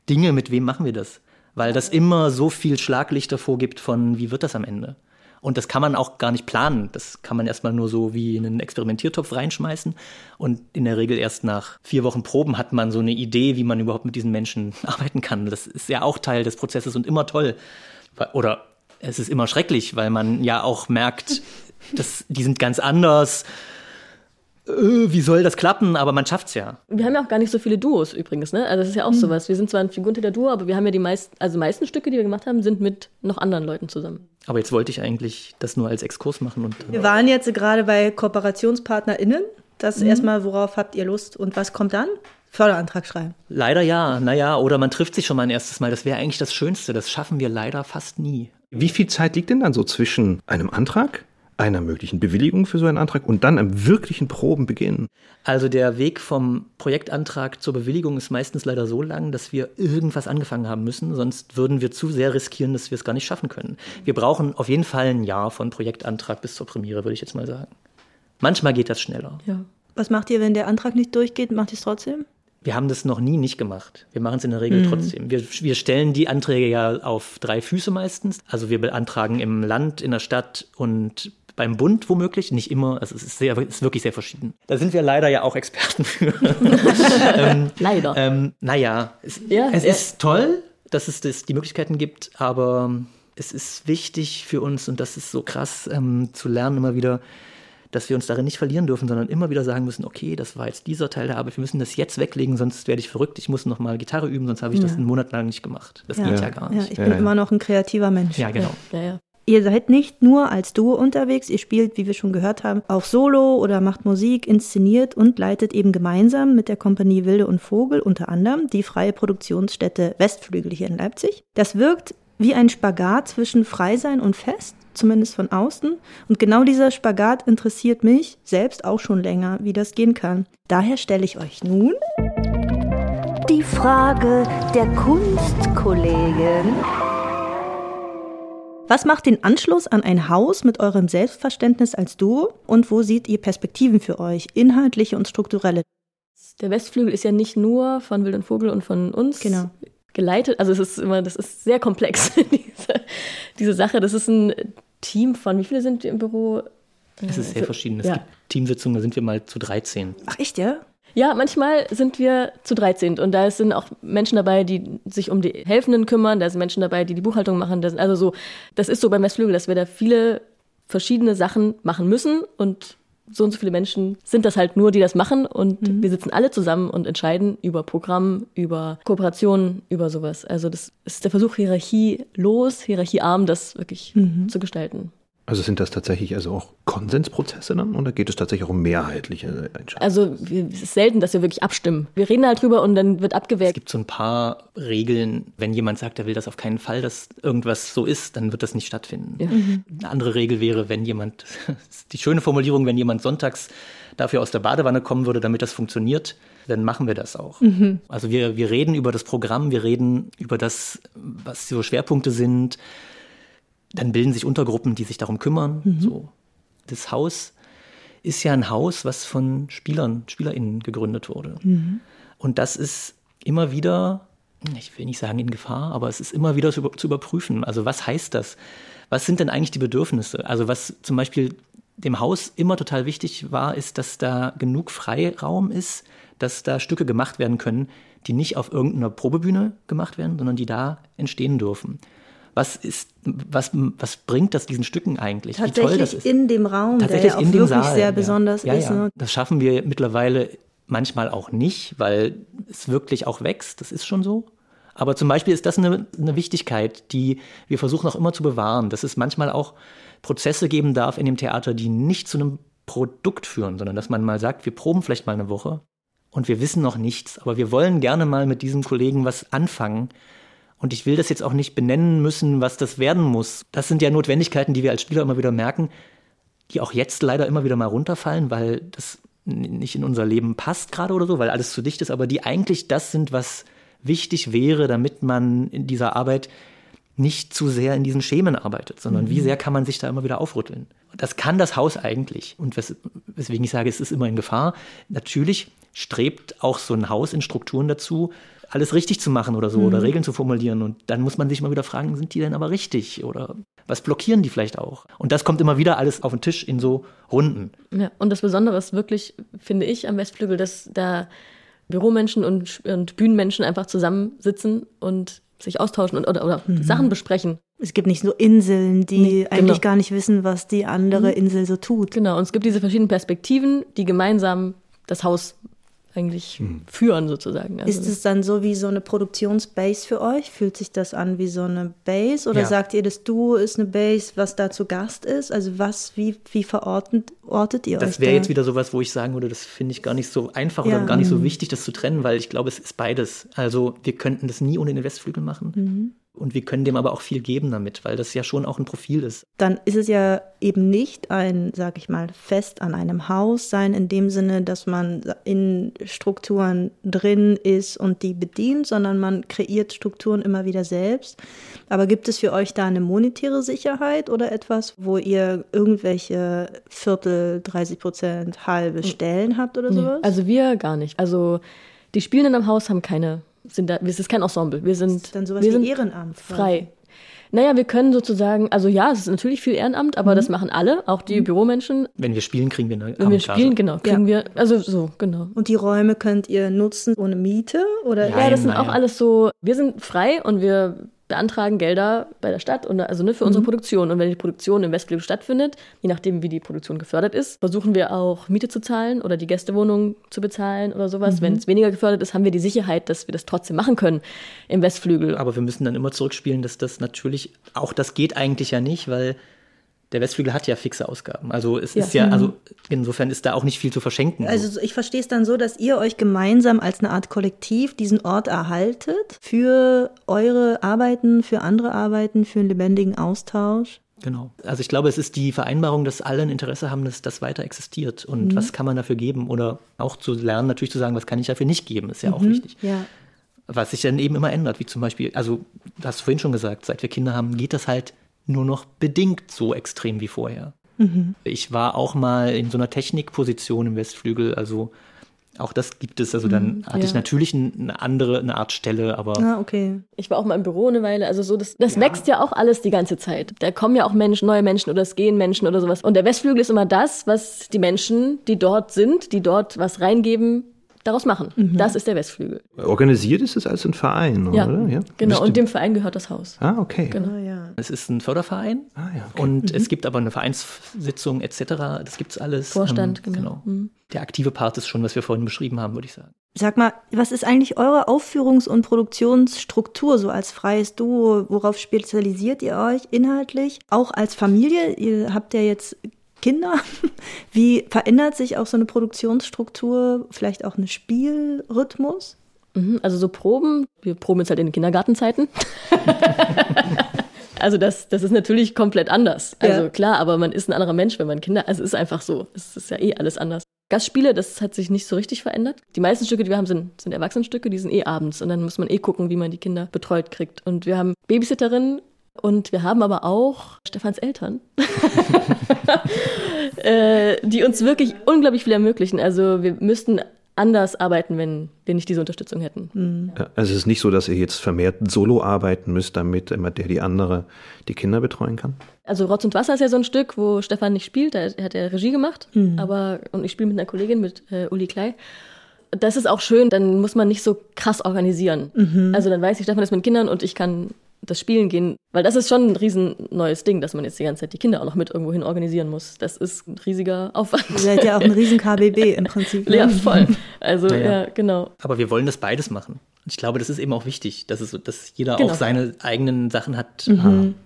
Dinge, mit wem machen wir das? Weil das immer so viel Schlaglichter vorgibt von, wie wird das am Ende? Und das kann man auch gar nicht planen. Das kann man erstmal nur so wie in einen Experimentiertopf reinschmeißen. Und in der Regel erst nach vier Wochen Proben hat man so eine Idee, wie man überhaupt mit diesen Menschen arbeiten kann. Das ist ja auch Teil des Prozesses und immer toll. Oder es ist immer schrecklich, weil man ja auch merkt, dass die sind ganz anders wie soll das klappen? Aber man schafft's ja. Wir haben ja auch gar nicht so viele Duos übrigens, ne? Also das ist ja auch mhm. sowas. Wir sind zwar ein Figurentäter-Duo, aber wir haben ja die meisten, also meisten Stücke, die wir gemacht haben, sind mit noch anderen Leuten zusammen. Aber jetzt wollte ich eigentlich das nur als Exkurs machen. Und, wir waren jetzt gerade bei KooperationspartnerInnen. Das mhm. erstmal, worauf habt ihr Lust und was kommt dann? Förderantrag schreiben. Leider ja, naja, oder man trifft sich schon mal ein erstes Mal. Das wäre eigentlich das Schönste. Das schaffen wir leider fast nie. Wie viel Zeit liegt denn dann so zwischen einem Antrag einer möglichen Bewilligung für so einen Antrag und dann am wirklichen Probenbeginn? Also der Weg vom Projektantrag zur Bewilligung ist meistens leider so lang, dass wir irgendwas angefangen haben müssen, sonst würden wir zu sehr riskieren, dass wir es gar nicht schaffen können. Wir brauchen auf jeden Fall ein Jahr von Projektantrag bis zur Premiere, würde ich jetzt mal sagen. Manchmal geht das schneller. Ja. Was macht ihr, wenn der Antrag nicht durchgeht? Macht ihr es trotzdem? Wir haben das noch nie nicht gemacht. Wir machen es in der Regel trotzdem. Wir, wir stellen die Anträge ja auf drei Füße meistens. Also wir beantragen im Land, in der Stadt und beim Bund womöglich. Nicht immer. Also es ist, sehr, es ist wirklich sehr verschieden. Da sind wir leider ja auch Experten für. ähm, Leider. ähm, naja, es, Ja, es ja. ist toll, dass es das, die Möglichkeiten gibt, aber es ist wichtig für uns und das ist so krass ähm, zu lernen immer wieder, dass wir uns darin nicht verlieren dürfen, sondern immer wieder sagen müssen, okay, das war jetzt dieser Teil der Arbeit, wir müssen das jetzt weglegen, sonst werde ich verrückt, ich muss noch mal Gitarre üben, sonst habe ich das einen Monat lang nicht gemacht. Das geht ja gar Ja, nicht. ich Ja, bin ja. immer noch ein kreativer Mensch. Ja, genau. Ihr seid nicht nur als Duo unterwegs, ihr spielt, wie wir schon gehört haben, auch Solo oder macht Musik, inszeniert und leitet eben gemeinsam mit der Kompanie Wilde und Vogel unter anderem die freie Produktionsstätte Westflügel hier in Leipzig. Das wirkt wie ein Spagat zwischen Freisein und Fest, zumindest von außen. Und genau dieser Spagat interessiert mich selbst auch schon länger, wie das gehen kann. Daher stelle ich euch nun Die Frage der Kunstkollegin. Was macht den Anschluss an ein Haus mit eurem Selbstverständnis als Duo und wo seht ihr Perspektiven für euch, inhaltliche und strukturelle? Der Westflügel ist ja nicht nur von Wild und Vogel und von uns Genau. geleitet. Also es ist immer, das ist sehr komplex, diese, diese Sache. Das ist ein Team von, wie viele sind wir im Büro? Es ist sehr verschieden. Es Ja. gibt Teamsitzungen, da sind wir mal zu 13. Ach echt, ja? Ja, manchmal sind wir zu 13 und da sind auch Menschen dabei, die sich um die Helfenden kümmern, da sind Menschen dabei, die die Buchhaltung machen. Das, sind also so, das ist so beim Westflügel, dass wir da viele verschiedene Sachen machen müssen und so und so viele Menschen sind das halt nur, die das machen und wir sitzen alle zusammen und entscheiden über Programm, über Kooperationen, über sowas. Also das ist der Versuch, Hierarchie los, hierarchiearm, das wirklich zu gestalten. Also sind das tatsächlich also auch Konsensprozesse dann oder geht es tatsächlich auch um mehrheitliche Entscheidungen? Also wir, es ist selten, dass wir wirklich abstimmen. Wir reden halt drüber und dann wird Es abgewägt. gibt so ein paar Regeln. Wenn jemand sagt, er will das auf keinen Fall, dass irgendwas so ist, dann wird das nicht stattfinden. Ja. Eine andere Regel wäre, wenn jemand, die schöne Formulierung, wenn jemand sonntags dafür aus der Badewanne kommen würde, damit das funktioniert, dann machen wir das auch. Also wir, wir reden über das Programm, wir reden über das, was so Schwerpunkte sind. Dann bilden sich Untergruppen, die sich darum kümmern. So. Das Haus ist ja ein Haus, was von Spielern, SpielerInnen gegründet wurde. Und das ist immer wieder, ich will nicht sagen in Gefahr, aber es ist immer wieder zu, zu überprüfen. Also was heißt das? Was sind denn eigentlich die Bedürfnisse? Also was zum Beispiel dem Haus immer total wichtig war, ist, dass da genug Freiraum ist, dass da Stücke gemacht werden können, die nicht auf irgendeiner Probebühne gemacht werden, sondern die da entstehen dürfen. Was ist, was, was bringt das diesen Stücken eigentlich? Wie toll das Tatsächlich ist. in dem Raum, der Tatsächlich ja auch wirklich Saal, sehr besonders ja, ist. Ja. Ne? Das schaffen wir mittlerweile manchmal auch nicht, weil es wirklich auch wächst. Das ist schon so. Aber zum Beispiel ist das eine, eine Wichtigkeit, die wir versuchen auch immer zu bewahren, dass es manchmal auch Prozesse geben darf in dem Theater, die nicht zu einem Produkt führen, sondern dass man mal sagt, wir proben vielleicht mal eine Woche und wir wissen noch nichts, aber wir wollen gerne mal mit diesem Kollegen was anfangen. Und ich will das jetzt auch nicht benennen müssen, was das werden muss. Das sind ja Notwendigkeiten, die wir als Spieler immer wieder merken, die auch jetzt leider immer wieder mal runterfallen, weil das nicht in unser Leben passt gerade oder so, weil alles zu dicht ist, aber die eigentlich das sind, was wichtig wäre, damit man in dieser Arbeit nicht zu sehr in diesen Schemen arbeitet, sondern wie sehr kann man sich da immer wieder aufrütteln. Das kann das Haus eigentlich. Und wes weswegen ich sage, es ist immer in Gefahr. Natürlich strebt auch so ein Haus in Strukturen dazu, alles richtig zu machen oder so oder Regeln zu formulieren. Und dann muss man sich mal wieder fragen, sind die denn aber richtig? Oder was blockieren die vielleicht auch? Und das kommt immer wieder alles auf den Tisch in so Runden. Ja, und das Besondere ist wirklich, finde ich, am Westflügel, dass da Büromenschen und, und Bühnenmenschen einfach zusammensitzen und sich austauschen und, oder, oder Sachen besprechen. Es gibt nicht nur Inseln, die Nee, eigentlich genau. Mhm. gar nicht wissen, was die andere Insel so tut. Genau, und es gibt diese verschiedenen Perspektiven, die gemeinsam das Haus eigentlich führen, sozusagen. Also, Ist es dann so wie so eine Produktionsbase für euch? Fühlt sich das an wie so eine Base? Oder Ja. sagt ihr, das Duo ist eine Base, was da zu Gast ist? Also was, wie, wie verortet ortet ihr euch Das wäre jetzt wieder sowas, wo ich sagen würde, das finde ich gar nicht so einfach Ja. oder gar nicht so wichtig, das zu trennen, weil ich glaube, es ist beides. Also wir könnten das nie ohne den Westflügel machen. Und wir können dem aber auch viel geben damit, weil das ja schon auch ein Profil ist. Dann ist es ja eben nicht ein, sag ich mal, fest an einem Haus sein, in dem Sinne, dass man in Strukturen drin ist und die bedient, sondern man kreiert Strukturen immer wieder selbst. Aber gibt es für euch da eine monetäre Sicherheit oder etwas, wo ihr irgendwelche Viertel, 30 Prozent, halbe Stellen habt oder sowas? Also wir gar nicht. Also die Spielenden am Haus haben keine, sind da, es ist kein Ensemble. Wir sind, ist dann sowas wir wie sind Ehrenamt. frei. Naja, wir können sozusagen, also ja, es ist natürlich viel Ehrenamt, aber das machen alle, auch die Büromenschen. Wenn wir spielen, kriegen wir eine Wenn wir spielen, genau, kriegen wir, also so, genau. Und die Räume könnt ihr nutzen ohne Miete oder Ja, das sind naja. auch alles so, wir sind frei und wir beantragen Gelder bei der Stadt und also ne, für unsere Produktion. Und wenn die Produktion im Westflügel stattfindet, je nachdem, wie die Produktion gefördert ist, versuchen wir auch Miete zu zahlen oder die Gästewohnung zu bezahlen oder sowas. Wenn es weniger gefördert ist, haben wir die Sicherheit, dass wir das trotzdem machen können im Westflügel. Aber wir müssen dann immer zurückspielen, dass das natürlich, auch das geht eigentlich ja nicht, weil der Westflügel hat ja fixe Ausgaben. Also es ist ja, also insofern ist da auch nicht viel zu verschenken. Also so- ich verstehe es dann so, dass ihr euch gemeinsam als eine Art Kollektiv diesen Ort erhaltet für eure Arbeiten, für andere Arbeiten, für einen lebendigen Austausch. Genau. Also ich glaube, es ist die Vereinbarung, dass alle ein Interesse haben, dass das weiter existiert. Und was kann man dafür geben? Oder auch zu lernen, natürlich zu sagen, was kann ich dafür nicht geben, ist ja auch wichtig. Ja. Was sich dann eben immer ändert, wie zum Beispiel, also du hast vorhin schon gesagt, seit wir Kinder haben, geht das halt nur noch bedingt so extrem wie vorher. Ich war auch mal in so einer Technikposition im Westflügel, also auch das gibt es. Also dann hatte ich ja. natürlich ein- eine andere, eine Art Stelle, aber Ah, okay. Ich war auch mal im Büro eine Weile. Also so, das, das wächst ja auch alles die ganze Zeit. Da kommen ja auch Menschen, neue Menschen oder es gehen Menschen oder sowas. Und der Westflügel ist immer das, was die Menschen, die dort sind, die dort was reingeben, daraus machen. Das ist der Westflügel. Organisiert ist es als ein Verein, Ja, oder? Ja. genau. Und dem Verein gehört das Haus. Ah, okay. Genau. Ah, ja. es ist ein Förderverein. Ah, ja, okay. Und es gibt aber eine Vereinssitzung etc. Das gibt's alles. Vorstand, Ähm, genau. Mhm. Der aktive Part ist schon, was wir vorhin beschrieben haben, würde ich sagen. Sag mal, was ist eigentlich eure Aufführungs- und Produktionsstruktur so als freies Duo? Worauf spezialisiert ihr euch inhaltlich? Auch als Familie? Ihr habt ja jetzt Kinder. Wie verändert sich auch so eine Produktionsstruktur? Vielleicht auch ein Spielrhythmus? Mhm, Also so Proben, wir proben jetzt halt in den Kindergartenzeiten. also das, das ist natürlich komplett anders. Also Ja. klar, aber man ist ein anderer Mensch, wenn man Kinder, also es ist einfach so. Es ist ja eh alles anders. Gastspiele, das hat sich nicht so richtig verändert. Die meisten Stücke, die wir haben, sind, sind Erwachsenenstücke, die sind eh abends und dann muss man eh gucken, wie man die Kinder betreut kriegt. Und wir haben Babysitterinnen und wir haben aber auch Stefans Eltern, äh, die uns wirklich unglaublich viel ermöglichen. Also wir müssten anders arbeiten, wenn wir nicht diese Unterstützung hätten. Ja, Also es ist nicht so, dass ihr jetzt vermehrt solo arbeiten müsst, damit immer der die andere die Kinder betreuen kann? Also Rotz und Wasser ist ja so ein Stück, wo Stefan nicht spielt, da hat er Regie gemacht, aber und ich spiele mit einer Kollegin, mit äh, Uli Klei. Das ist auch schön, dann muss man nicht so krass organisieren. Also dann weiß ich, Stefan ist mit Kindern und ich kann das Spielen gehen, weil das ist schon ein riesen neues Ding, dass man jetzt die ganze Zeit die Kinder auch noch mit irgendwo hin organisieren muss. Das ist ein riesiger Aufwand. Ihr seid ja auch ein riesen KBB im Prinzip. ne? Ja, voll. Also Ja, ja. ja, genau. Aber wir wollen das beides machen. Und ich glaube, das ist eben auch wichtig, dass, es, dass jeder Genau. auch seine eigenen Sachen hat.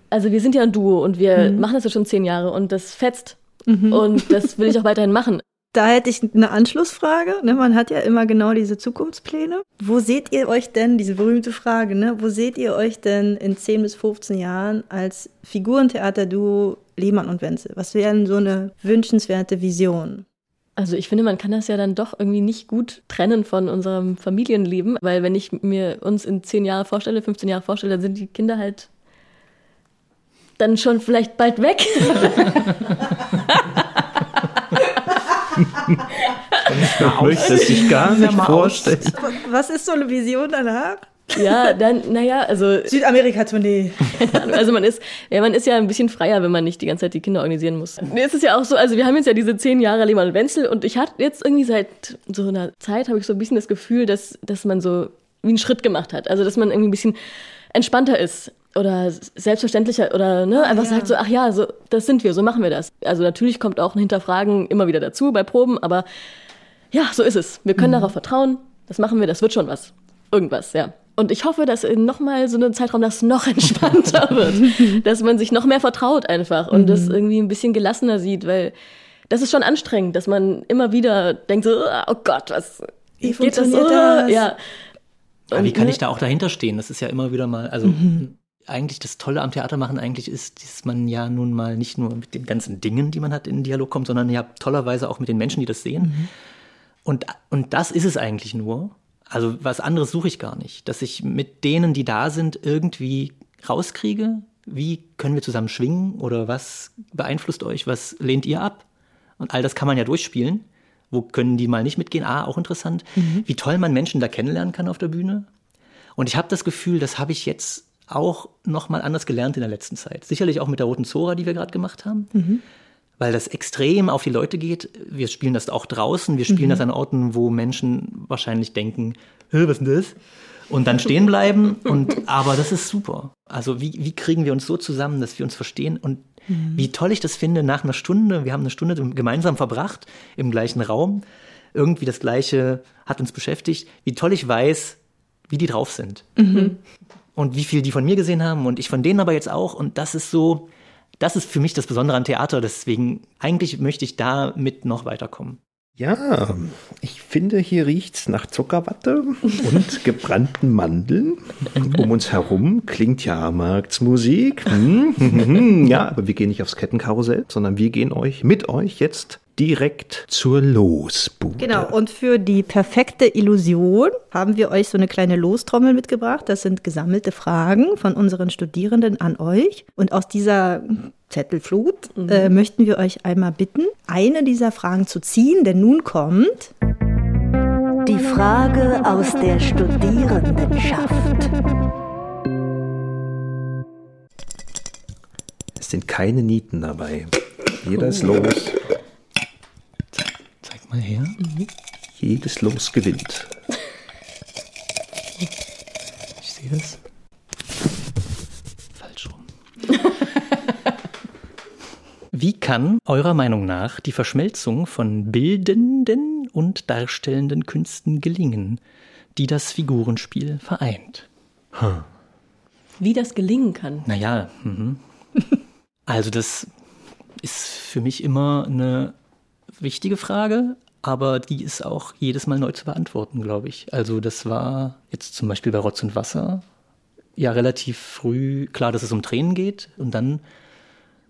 Also wir sind ja ein Duo und wir machen das ja schon zehn Jahre und das fetzt. Und das will ich auch weiterhin machen. Da hätte ich eine Anschlussfrage. Ne? Man hat ja immer genau diese Zukunftspläne. Wo seht ihr euch denn, diese berühmte Frage, ne? wo seht ihr euch denn in 10 bis 15 Jahren als Figurentheater-Duo Lehmann und Wenzel? Was wäre denn so eine wünschenswerte Vision? Also ich finde, man kann das ja dann doch irgendwie nicht gut trennen von unserem Familienleben, weil wenn ich mir uns in zehn Jahre vorstelle, 15 Jahre vorstelle, dann sind die Kinder halt dann schon vielleicht bald weg. Ich möchte es sich gar nicht vorstellen. Was ist so eine Vision danach? ja, dann, naja, also, Südamerika-Tournee. also man ist, ja, man ist ja ein bisschen freier, wenn man nicht die ganze Zeit die Kinder organisieren muss. Nee, es ist ja auch so, also wir haben jetzt ja diese zehn Jahre Lehmann und Wenzel und ich hatte jetzt irgendwie seit so einer Zeit habe ich so ein bisschen das Gefühl, dass, dass man so wie einen Schritt gemacht hat. Also, dass man irgendwie ein bisschen entspannter ist oder selbstverständlicher oder ne, einfach ja. sagt so, ach ja, so, das sind wir, so machen wir das. Also natürlich kommt auch ein Hinterfragen immer wieder dazu bei Proben, aber ja, so ist es. Wir können darauf vertrauen, das machen wir, das wird schon was. Irgendwas, ja. Und ich hoffe, dass in nochmal so einem Zeitraum das noch entspannter wird. dass man sich noch mehr vertraut einfach und das irgendwie ein bisschen gelassener sieht, weil das ist schon anstrengend, dass man immer wieder denkt so, oh Gott, was Wie geht das? funktioniert das? Ja. Aber wie Und, kann ne? ich da auch dahinter stehen? Das ist ja immer wieder mal, also eigentlich das Tolle am Theatermachen eigentlich ist, dass man ja nun mal nicht nur mit den ganzen Dingen, die man hat, in den Dialog kommt, sondern ja tollerweise auch mit den Menschen, die das sehen. Mhm. Und, und das ist es eigentlich nur. Also was anderes suche ich gar nicht. Dass ich mit denen, die da sind, irgendwie rauskriege, wie können wir zusammen schwingen oder was beeinflusst euch, was lehnt ihr ab? Und all das kann man ja durchspielen. Wo können die mal nicht mitgehen? Ah, auch interessant. Mhm. Wie toll man Menschen da kennenlernen kann auf der Bühne. Und ich habe das Gefühl, das habe ich jetzt auch noch mal anders gelernt in der letzten Zeit. Sicherlich auch mit der Roten Zora, die wir gerade gemacht haben. Mhm. Weil das extrem auf die Leute geht. Wir spielen das auch draußen. Wir spielen mhm. das an Orten, wo Menschen wahrscheinlich denken, was ist denn das? Und dann stehen bleiben. Und, aber das ist super. Also wie, wie kriegen wir uns so zusammen, dass wir uns verstehen? Und mhm. wie toll ich das finde, nach einer Stunde, wir haben eine Stunde gemeinsam verbracht im gleichen Raum. Irgendwie das Gleiche hat uns beschäftigt. Wie toll ich weiß, wie die drauf sind. Mhm. Und wie viel die von mir gesehen haben und ich von denen aber jetzt auch. Und das ist so, das ist für mich das Besondere an Theater. Deswegen, eigentlich möchte ich damit noch weiterkommen. Ja, ich finde, hier riecht es nach Zuckerwatte und gebrannten Mandeln. Um uns herum klingt Jahrmarktsmusik. Hm, hm, hm, ja, aber wir gehen nicht aufs Kettenkarussell, sondern wir gehen euch mit euch jetzt direkt zur Losbude. Genau, und für die perfekte Illusion haben wir euch so eine kleine Lostrommel mitgebracht. Das sind gesammelte Fragen von unseren Studierenden an euch. Und aus dieser Zettelflut mhm. äh, möchten wir euch einmal bitten, eine dieser Fragen zu ziehen, denn nun kommt die Frage aus der Studierendenschaft. Es sind keine Nieten dabei. Jeder ist los mal her. Mhm. Jedes Los gewinnt. Ich sehe das. Falsch rum. Wie kann eurer Meinung nach die Verschmelzung von bildenden und darstellenden Künsten gelingen, die das Figurenspiel vereint? Huh. Wie das gelingen kann? Naja, mhm. also das ist für mich immer eine wichtige Frage, aber die ist auch jedes Mal neu zu beantworten, glaube ich. Also das war jetzt zum Beispiel bei Rotz und Wasser ja relativ früh klar, dass es um Tränen geht. Und dann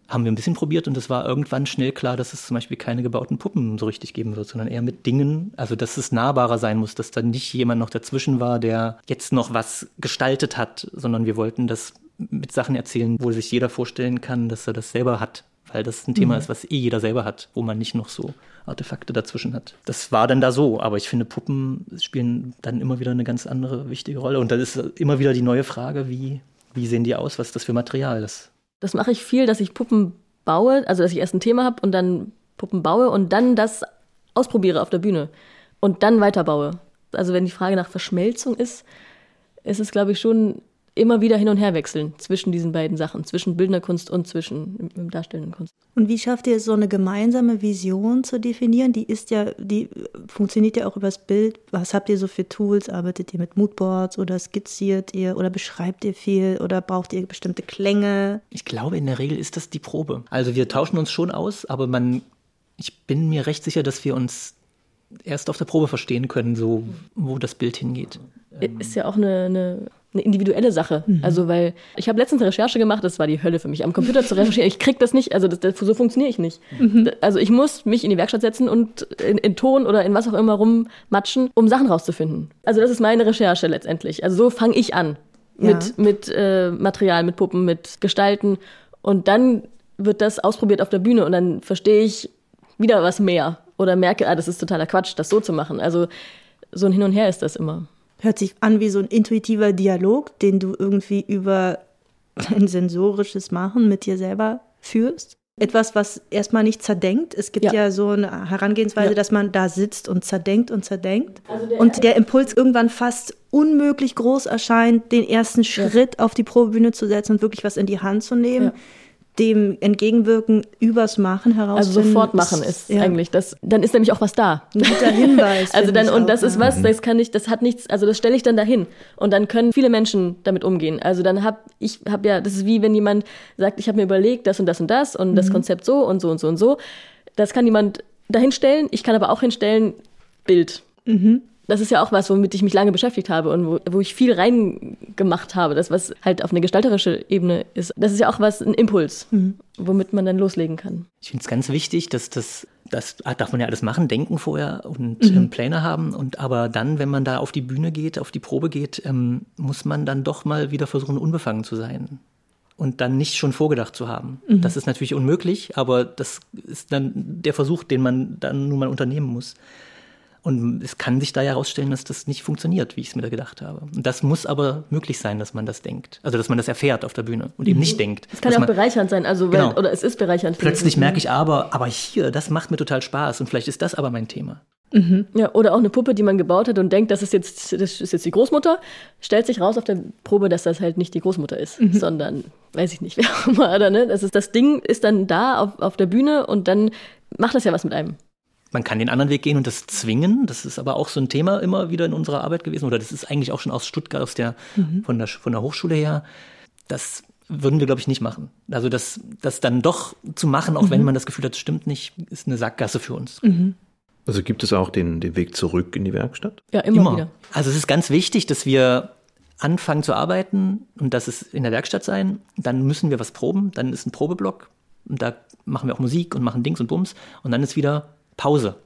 haben wir ein bisschen probiert und es war irgendwann schnell klar, dass es zum Beispiel keine gebauten Puppen so richtig geben wird, sondern eher mit Dingen, also dass es nahbarer sein muss, dass da nicht jemand noch dazwischen war, der jetzt noch was gestaltet hat, sondern wir wollten das mit Sachen erzählen, wo sich jeder vorstellen kann, dass er das selber hat weil das ein Thema mhm. ist, was eh jeder selber hat, wo man nicht noch so Artefakte dazwischen hat. Das war dann da so, aber ich finde, Puppen spielen dann immer wieder eine ganz andere wichtige Rolle. Und dann ist immer wieder die neue Frage, wie, wie sehen die aus, was ist das für Material? Das, das mache ich viel, dass ich Puppen baue, also dass ich erst ein Thema habe und dann Puppen baue und dann das ausprobiere auf der Bühne und dann weiterbaue. Also wenn die Frage nach Verschmelzung ist, ist es, glaube ich, schon immer wieder hin und her wechseln zwischen diesen beiden Sachen, zwischen bildender Kunst und zwischen darstellenden Kunst. Und wie schafft ihr es, so eine gemeinsame Vision zu definieren? Die ist ja, die funktioniert ja auch übers Bild. Was habt ihr so für Tools? Arbeitet ihr mit Moodboards oder skizziert ihr oder beschreibt ihr viel oder braucht ihr bestimmte Klänge? Ich glaube, in der Regel ist das die Probe. Also wir tauschen uns schon aus, aber man, ich bin mir recht sicher, dass wir uns erst auf der Probe verstehen können, so wo das Bild hingeht. Ist ja auch eine, eine eine individuelle Sache. Mhm. Also, weil ich habe letztens eine Recherche gemacht, das war die Hölle für mich. Am Computer zu recherchieren, ich krieg das nicht, also das, das, so funktioniere ich nicht. Mhm. Also ich muss mich in die Werkstatt setzen und in, in, Ton oder in was auch immer rummatschen, um Sachen rauszufinden. Also das ist meine Recherche letztendlich. Also so fange ich an mit, ja. mit äh, Material, mit Puppen, mit Gestalten. Und dann wird das ausprobiert auf der Bühne und dann verstehe ich wieder was mehr oder merke, ah, das ist totaler Quatsch, das so zu machen. Also so ein Hin und Her ist das immer. Hört sich an wie so ein intuitiver Dialog, den du irgendwie über dein sensorisches Machen mit dir selber führst. Etwas, was erstmal nicht zerdenkt. Es gibt ja, ja so eine Herangehensweise, ja. dass man da sitzt und zerdenkt und zerdenkt. Also der und der Impuls irgendwann fast unmöglich groß erscheint, den ersten Schritt ja. auf die Probebühne zu setzen und wirklich was in die Hand zu nehmen dem entgegenwirken, übers Machen heraus. Also sofort machen ist, ja. eigentlich das. Dann ist nämlich auch was da. Ein guter Hinweis. also dann und das ist was, das kann ich, das hat nichts. Also das stelle ich dann dahin und dann können viele Menschen damit umgehen. Also dann habe ich habe ja, das ist wie wenn jemand sagt, ich habe mir überlegt, das und das und das und mhm. das Konzept so und so und so und so. Das kann jemand dahin stellen. Ich kann aber auch hinstellen Bild. Mhm das ist ja auch was, womit ich mich lange beschäftigt habe und wo, wo ich viel reingemacht habe. Das, was halt auf eine gestalterische Ebene ist. Das ist ja auch was, ein Impuls, mhm. womit man dann loslegen kann. Ich finde es ganz wichtig, dass das, das darf man ja alles machen, denken vorher und mhm. ähm, Pläne haben. Und aber dann, wenn man da auf die Bühne geht, auf die Probe geht, ähm, muss man dann doch mal wieder versuchen, unbefangen zu sein und dann nicht schon vorgedacht zu haben. Mhm. Das ist natürlich unmöglich, aber das ist dann der Versuch, den man dann nun mal unternehmen muss. Und es kann sich da ja herausstellen, dass das nicht funktioniert, wie ich es mir da gedacht habe. Und das muss aber möglich sein, dass man das denkt. Also, dass man das erfährt auf der Bühne und eben nicht denkt. Es kann ja auch man, bereichernd sein, also, weil, genau. oder es ist bereichernd. Plötzlich merke ich aber, aber hier, das macht mir total Spaß und vielleicht ist das aber mein Thema. Mhm. Ja, oder auch eine Puppe, die man gebaut hat und denkt, das ist jetzt, das ist jetzt die Großmutter, stellt sich raus auf der Probe, dass das halt nicht die Großmutter ist, mhm. sondern, weiß ich nicht, wer auch immer, oder ne? Das, ist, das Ding ist dann da auf, auf der Bühne und dann macht das ja was mit einem. Man kann den anderen Weg gehen und das zwingen. Das ist aber auch so ein Thema immer wieder in unserer Arbeit gewesen. Oder das ist eigentlich auch schon aus Stuttgart, aus der, mhm. von, der von der Hochschule her. Das würden wir, glaube ich, nicht machen. Also das, das dann doch zu machen, auch mhm. wenn man das Gefühl hat, es stimmt nicht, ist eine Sackgasse für uns. Mhm. Also gibt es auch den, den Weg zurück in die Werkstatt? Ja, immer, immer. wieder. Also es ist ganz wichtig, dass wir anfangen zu arbeiten und das ist in der Werkstatt sein. Dann müssen wir was proben, dann ist ein Probeblock und da machen wir auch Musik und machen Dings und Bums und dann ist wieder Pause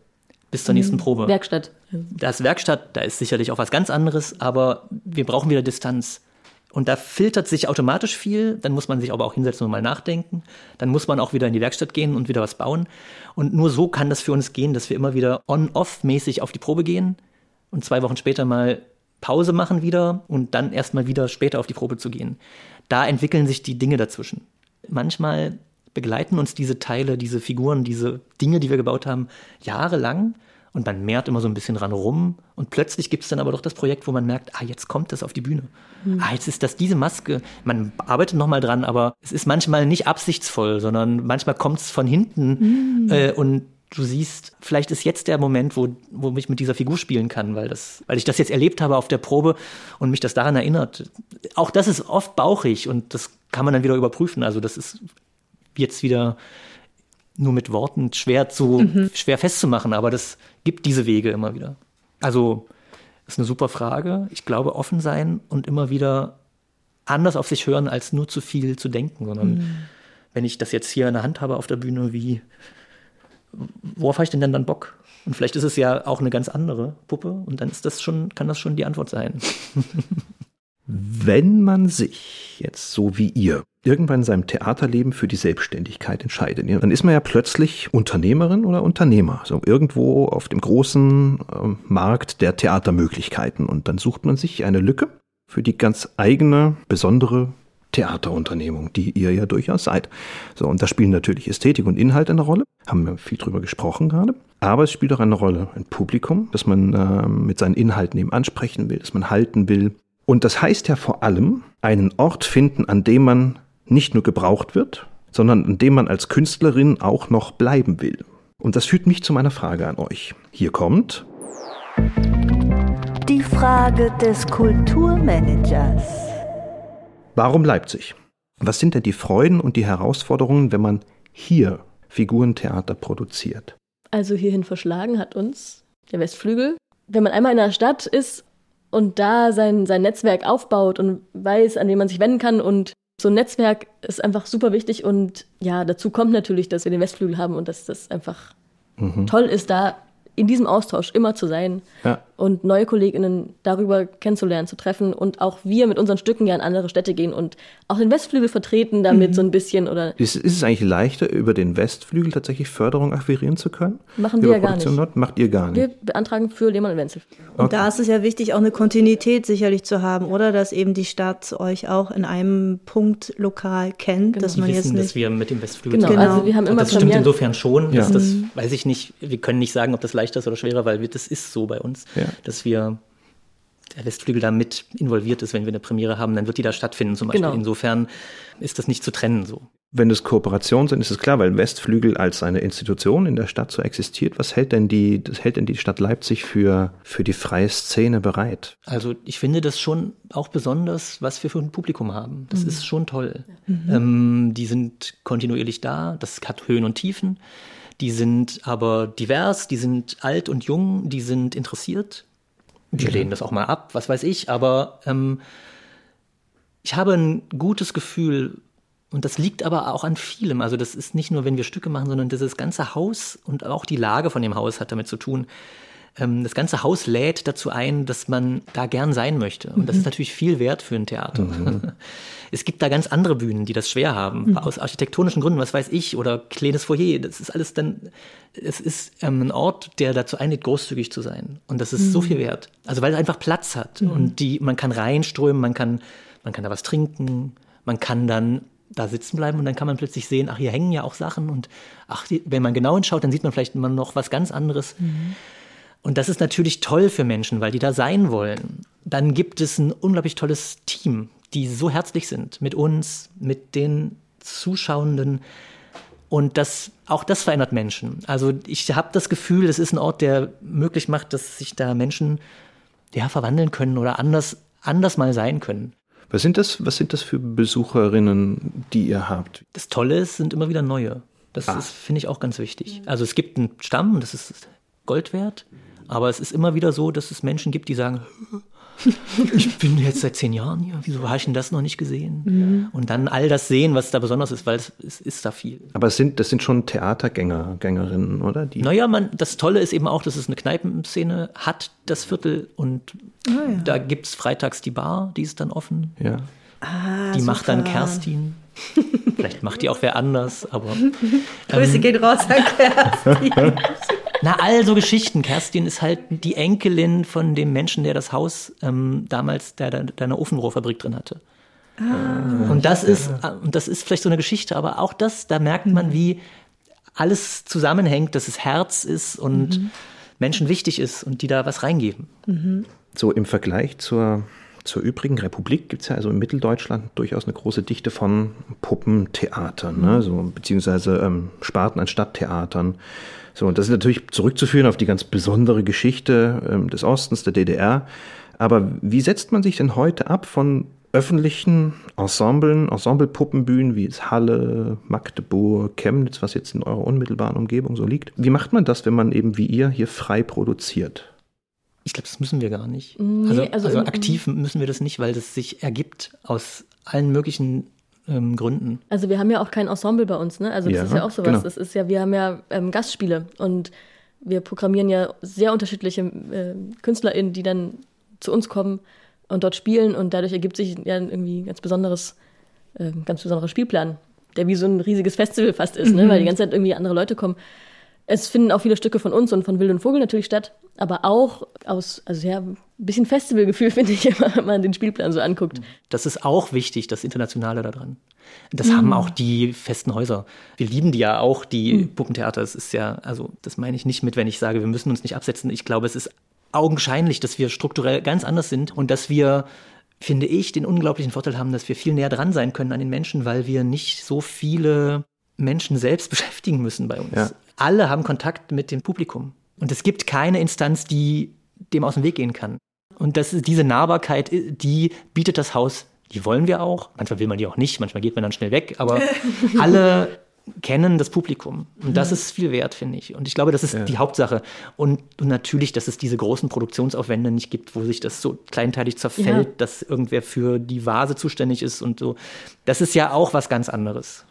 bis zur mhm. nächsten Probe. Werkstatt. Das Werkstatt, da ist sicherlich auch was ganz anderes, aber wir brauchen wieder Distanz. Und da filtert sich automatisch viel, dann muss man sich aber auch hinsetzen und mal nachdenken. Dann muss man auch wieder in die Werkstatt gehen und wieder was bauen. Und nur so kann das für uns gehen, dass wir immer wieder on-off-mäßig auf die Probe gehen und zwei Wochen später mal Pause machen wieder und dann erstmal wieder später auf die Probe zu gehen. Da entwickeln sich die Dinge dazwischen. Manchmal begleiten uns diese Teile, diese Figuren, diese Dinge, die wir gebaut haben, jahrelang und man mehrt immer so ein bisschen ran rum und plötzlich gibt es dann aber doch das Projekt, wo man merkt, ah, jetzt kommt das auf die Bühne. Mhm. Ah, jetzt ist das diese Maske. Man arbeitet nochmal dran, aber es ist manchmal nicht absichtsvoll, sondern manchmal kommt es von hinten mhm. äh, und du siehst, vielleicht ist jetzt der Moment, wo, wo ich mit dieser Figur spielen kann, weil, das, weil ich das jetzt erlebt habe auf der Probe und mich das daran erinnert. Auch das ist oft bauchig und das kann man dann wieder überprüfen. Also das ist jetzt wieder nur mit Worten schwer zu mhm. schwer festzumachen, aber das gibt diese Wege immer wieder. Also ist eine super Frage. Ich glaube, offen sein und immer wieder anders auf sich hören, als nur zu viel zu denken, sondern mhm. wenn ich das jetzt hier in der Hand habe auf der Bühne, wie worauf habe ich denn dann, dann Bock? Und vielleicht ist es ja auch eine ganz andere Puppe und dann ist das schon, kann das schon die Antwort sein. Wenn man sich jetzt so wie ihr irgendwann in seinem Theaterleben für die Selbstständigkeit entscheidet, dann ist man ja plötzlich Unternehmerin oder Unternehmer, so irgendwo auf dem großen äh, Markt der Theatermöglichkeiten. Und dann sucht man sich eine Lücke für die ganz eigene, besondere Theaterunternehmung, die ihr ja durchaus seid. So, und da spielen natürlich Ästhetik und Inhalt eine Rolle. Haben wir viel drüber gesprochen gerade. Aber es spielt auch eine Rolle ein Publikum, das man äh, mit seinen Inhalten eben ansprechen will, das man halten will. Und das heißt ja vor allem, einen Ort finden, an dem man nicht nur gebraucht wird, sondern an dem man als Künstlerin auch noch bleiben will. Und das führt mich zu meiner Frage an euch. Hier kommt die Frage des Kulturmanagers. Warum Leipzig? Was sind denn die Freuden und die Herausforderungen, wenn man hier Figurentheater produziert? Also hierhin verschlagen hat uns der Westflügel. Wenn man einmal in der Stadt ist und da sein, sein Netzwerk aufbaut und weiß, an wen man sich wenden kann und so ein Netzwerk ist einfach super wichtig und ja, dazu kommt natürlich, dass wir den Westflügel haben und dass das einfach mhm. toll ist, da in diesem Austausch immer zu sein ja. Und neue KollegInnen darüber kennenzulernen, zu treffen und auch wir mit unseren Stücken ja in andere Städte gehen und auch den Westflügel vertreten damit mhm. so ein bisschen oder. Ist, ist, es eigentlich leichter, über den Westflügel tatsächlich Förderung akquirieren zu können? Machen wir ja gar nicht. Dort? Macht ihr gar nicht? Wir beantragen für Lehmann und Wenzel. Okay. Und da ist es ja wichtig, auch eine Kontinuität sicherlich zu haben, oder? Dass eben die Stadt euch auch in einem Punkt lokal kennt, genau. dass man wir wissen, jetzt nicht. dass wir mit dem Westflügel genau. genau. Also wir haben immer das stimmt insofern schon. Ja. das, mhm. weiß ich nicht. Wir können nicht sagen, ob das leichter ist oder schwerer, weil wir, das ist so bei uns, ja. Dass wir der Westflügel da mit involviert ist, wenn wir eine Premiere haben, dann wird die da stattfinden zum Beispiel. Genau. Insofern ist das nicht zu trennen so. Wenn es Kooperationen sind, ist es klar, weil Westflügel als eine Institution in der Stadt so existiert. Was hält denn die, das hält denn die Stadt Leipzig für, für die freie Szene bereit? Also ich finde das schon auch besonders, was wir für ein Publikum haben. Das mhm. ist schon toll. Mhm. Ähm, die sind kontinuierlich da, das hat Höhen und Tiefen. Die sind aber divers, die sind alt und jung, die sind interessiert. Wir lehnen das auch mal ab, was weiß ich, aber ähm, ich habe ein gutes Gefühl, und das liegt aber auch an vielem. Also das ist nicht nur, wenn wir Stücke machen, sondern dieses ganze Haus und auch die Lage von dem Haus hat damit zu tun. Ähm, das ganze Haus lädt dazu ein, dass man da gern sein möchte. Und das ist natürlich viel wert für ein Theater. Es gibt da ganz andere Bühnen, die das schwer haben. Aus architektonischen Gründen, was weiß ich, oder kleines Foyer. Das ist alles dann, es ist ähm, ein Ort, der dazu einlädt, großzügig zu sein. Und das ist so viel wert. Also weil er einfach Platz hat. Und die, man kann reinströmen, man kann, man kann da was trinken, man kann dann da sitzen bleiben und dann kann man plötzlich sehen, ach, hier hängen ja auch Sachen und ach, die, wenn man genau hinschaut, dann sieht man vielleicht immer noch was ganz anderes. Und das ist natürlich toll für Menschen, weil die da sein wollen. Dann gibt es ein unglaublich tolles Team, die so herzlich sind mit uns, mit den Zuschauenden. Und das, auch das verändert Menschen. Also ich habe das Gefühl, es ist ein Ort, der möglich macht, dass sich da Menschen ja, verwandeln können oder anders, anders mal sein können. Was sind das, was sind das für Besucherinnen, die ihr habt? Das Tolle ist, sind immer wieder neue. Das Ah. finde ich, auch ganz wichtig. Also es gibt einen Stamm, das ist Gold wert, aber es ist immer wieder so, dass es Menschen gibt, die sagen, ich bin jetzt seit zehn Jahren hier, wieso habe ich denn das noch nicht gesehen? Und dann all das sehen, was da besonders ist, weil es, es ist da viel. Aber es sind, das sind schon Theatergänger, Gängerinnen, oder? Die, Naja, man, das Tolle ist eben auch, dass es eine Kneipenszene hat, das Viertel. Und da gibt es freitags die Bar, die ist dann offen. ja. die macht dann Kerstin. Vielleicht macht die auch wer anders, aber. Grüße geht raus an Kerstin. Na, also Geschichten. Kerstin ist halt die Enkelin von dem Menschen, der das Haus ähm, damals, der, der, der eine Ofenrohrfabrik drin hatte. und das ist, äh, und das ist vielleicht so eine Geschichte, aber auch das, da merkt man, wie alles zusammenhängt, dass es Herz ist und Menschen wichtig ist und die da was reingeben. So im Vergleich zur, zur übrigen Republik gibt es ja also in Mitteldeutschland durchaus eine große Dichte von Puppentheatern, ne? so, beziehungsweise ähm, Sparten an Stadttheatern. So, und das ist natürlich zurückzuführen auf die ganz besondere Geschichte ähm, des Ostens, der DDR. Aber wie setzt man sich denn heute ab von öffentlichen Ensemblen, Ensemblepuppenbühnen wie es Halle, Magdeburg, Chemnitz, was jetzt in eurer unmittelbaren Umgebung so liegt? Wie macht man das, wenn man eben wie ihr hier frei produziert? Ich glaube, das müssen wir gar nicht. Nee, also, also also, aktiv müssen wir das nicht, weil das sich ergibt aus allen möglichen ähm, Gründen. Also wir haben ja auch kein Ensemble bei uns, ne? Also das Ja, ist ja auch sowas. genau. Das ist ja, wir haben ja ähm, Gastspiele und wir programmieren ja sehr unterschiedliche äh, KünstlerInnen, die dann zu uns kommen und dort spielen und dadurch ergibt sich ja irgendwie ein ganz besonderes, äh, ganz besonderer Spielplan, der wie so ein riesiges Festival fast ist, ne? Weil die ganze Zeit irgendwie andere Leute kommen. Es finden auch viele Stücke von uns und von Wild und Vogel natürlich statt, aber auch aus, also ja, ein bisschen Festivalgefühl finde ich wenn man den Spielplan so anguckt. Das ist auch wichtig, das Internationale daran. Das haben auch die festen Häuser. Wir lieben die ja auch, die Puppentheater. Es ist ja, also das meine ich nicht mit, wenn ich sage, wir müssen uns nicht absetzen. Ich glaube, es ist augenscheinlich, dass wir strukturell ganz anders sind und dass wir, finde ich, den unglaublichen Vorteil haben, dass wir viel näher dran sein können an den Menschen, weil wir nicht so viele Menschen selbst beschäftigen müssen bei uns. Ja. Alle haben Kontakt mit dem Publikum. Und es gibt keine Instanz, die dem aus dem Weg gehen kann. Und das ist diese Nahbarkeit, die bietet das Haus. Die wollen wir auch. Manchmal will man die auch nicht, manchmal geht man dann schnell weg, aber alle kennen das Publikum. Und das ist viel wert, finde ich. Und ich glaube, das ist die Hauptsache. Und, und natürlich, dass es diese großen Produktionsaufwände nicht gibt, wo sich das so kleinteilig zerfällt, Ja. dass irgendwer für die Vase zuständig ist und so. Das ist ja auch was ganz anderes.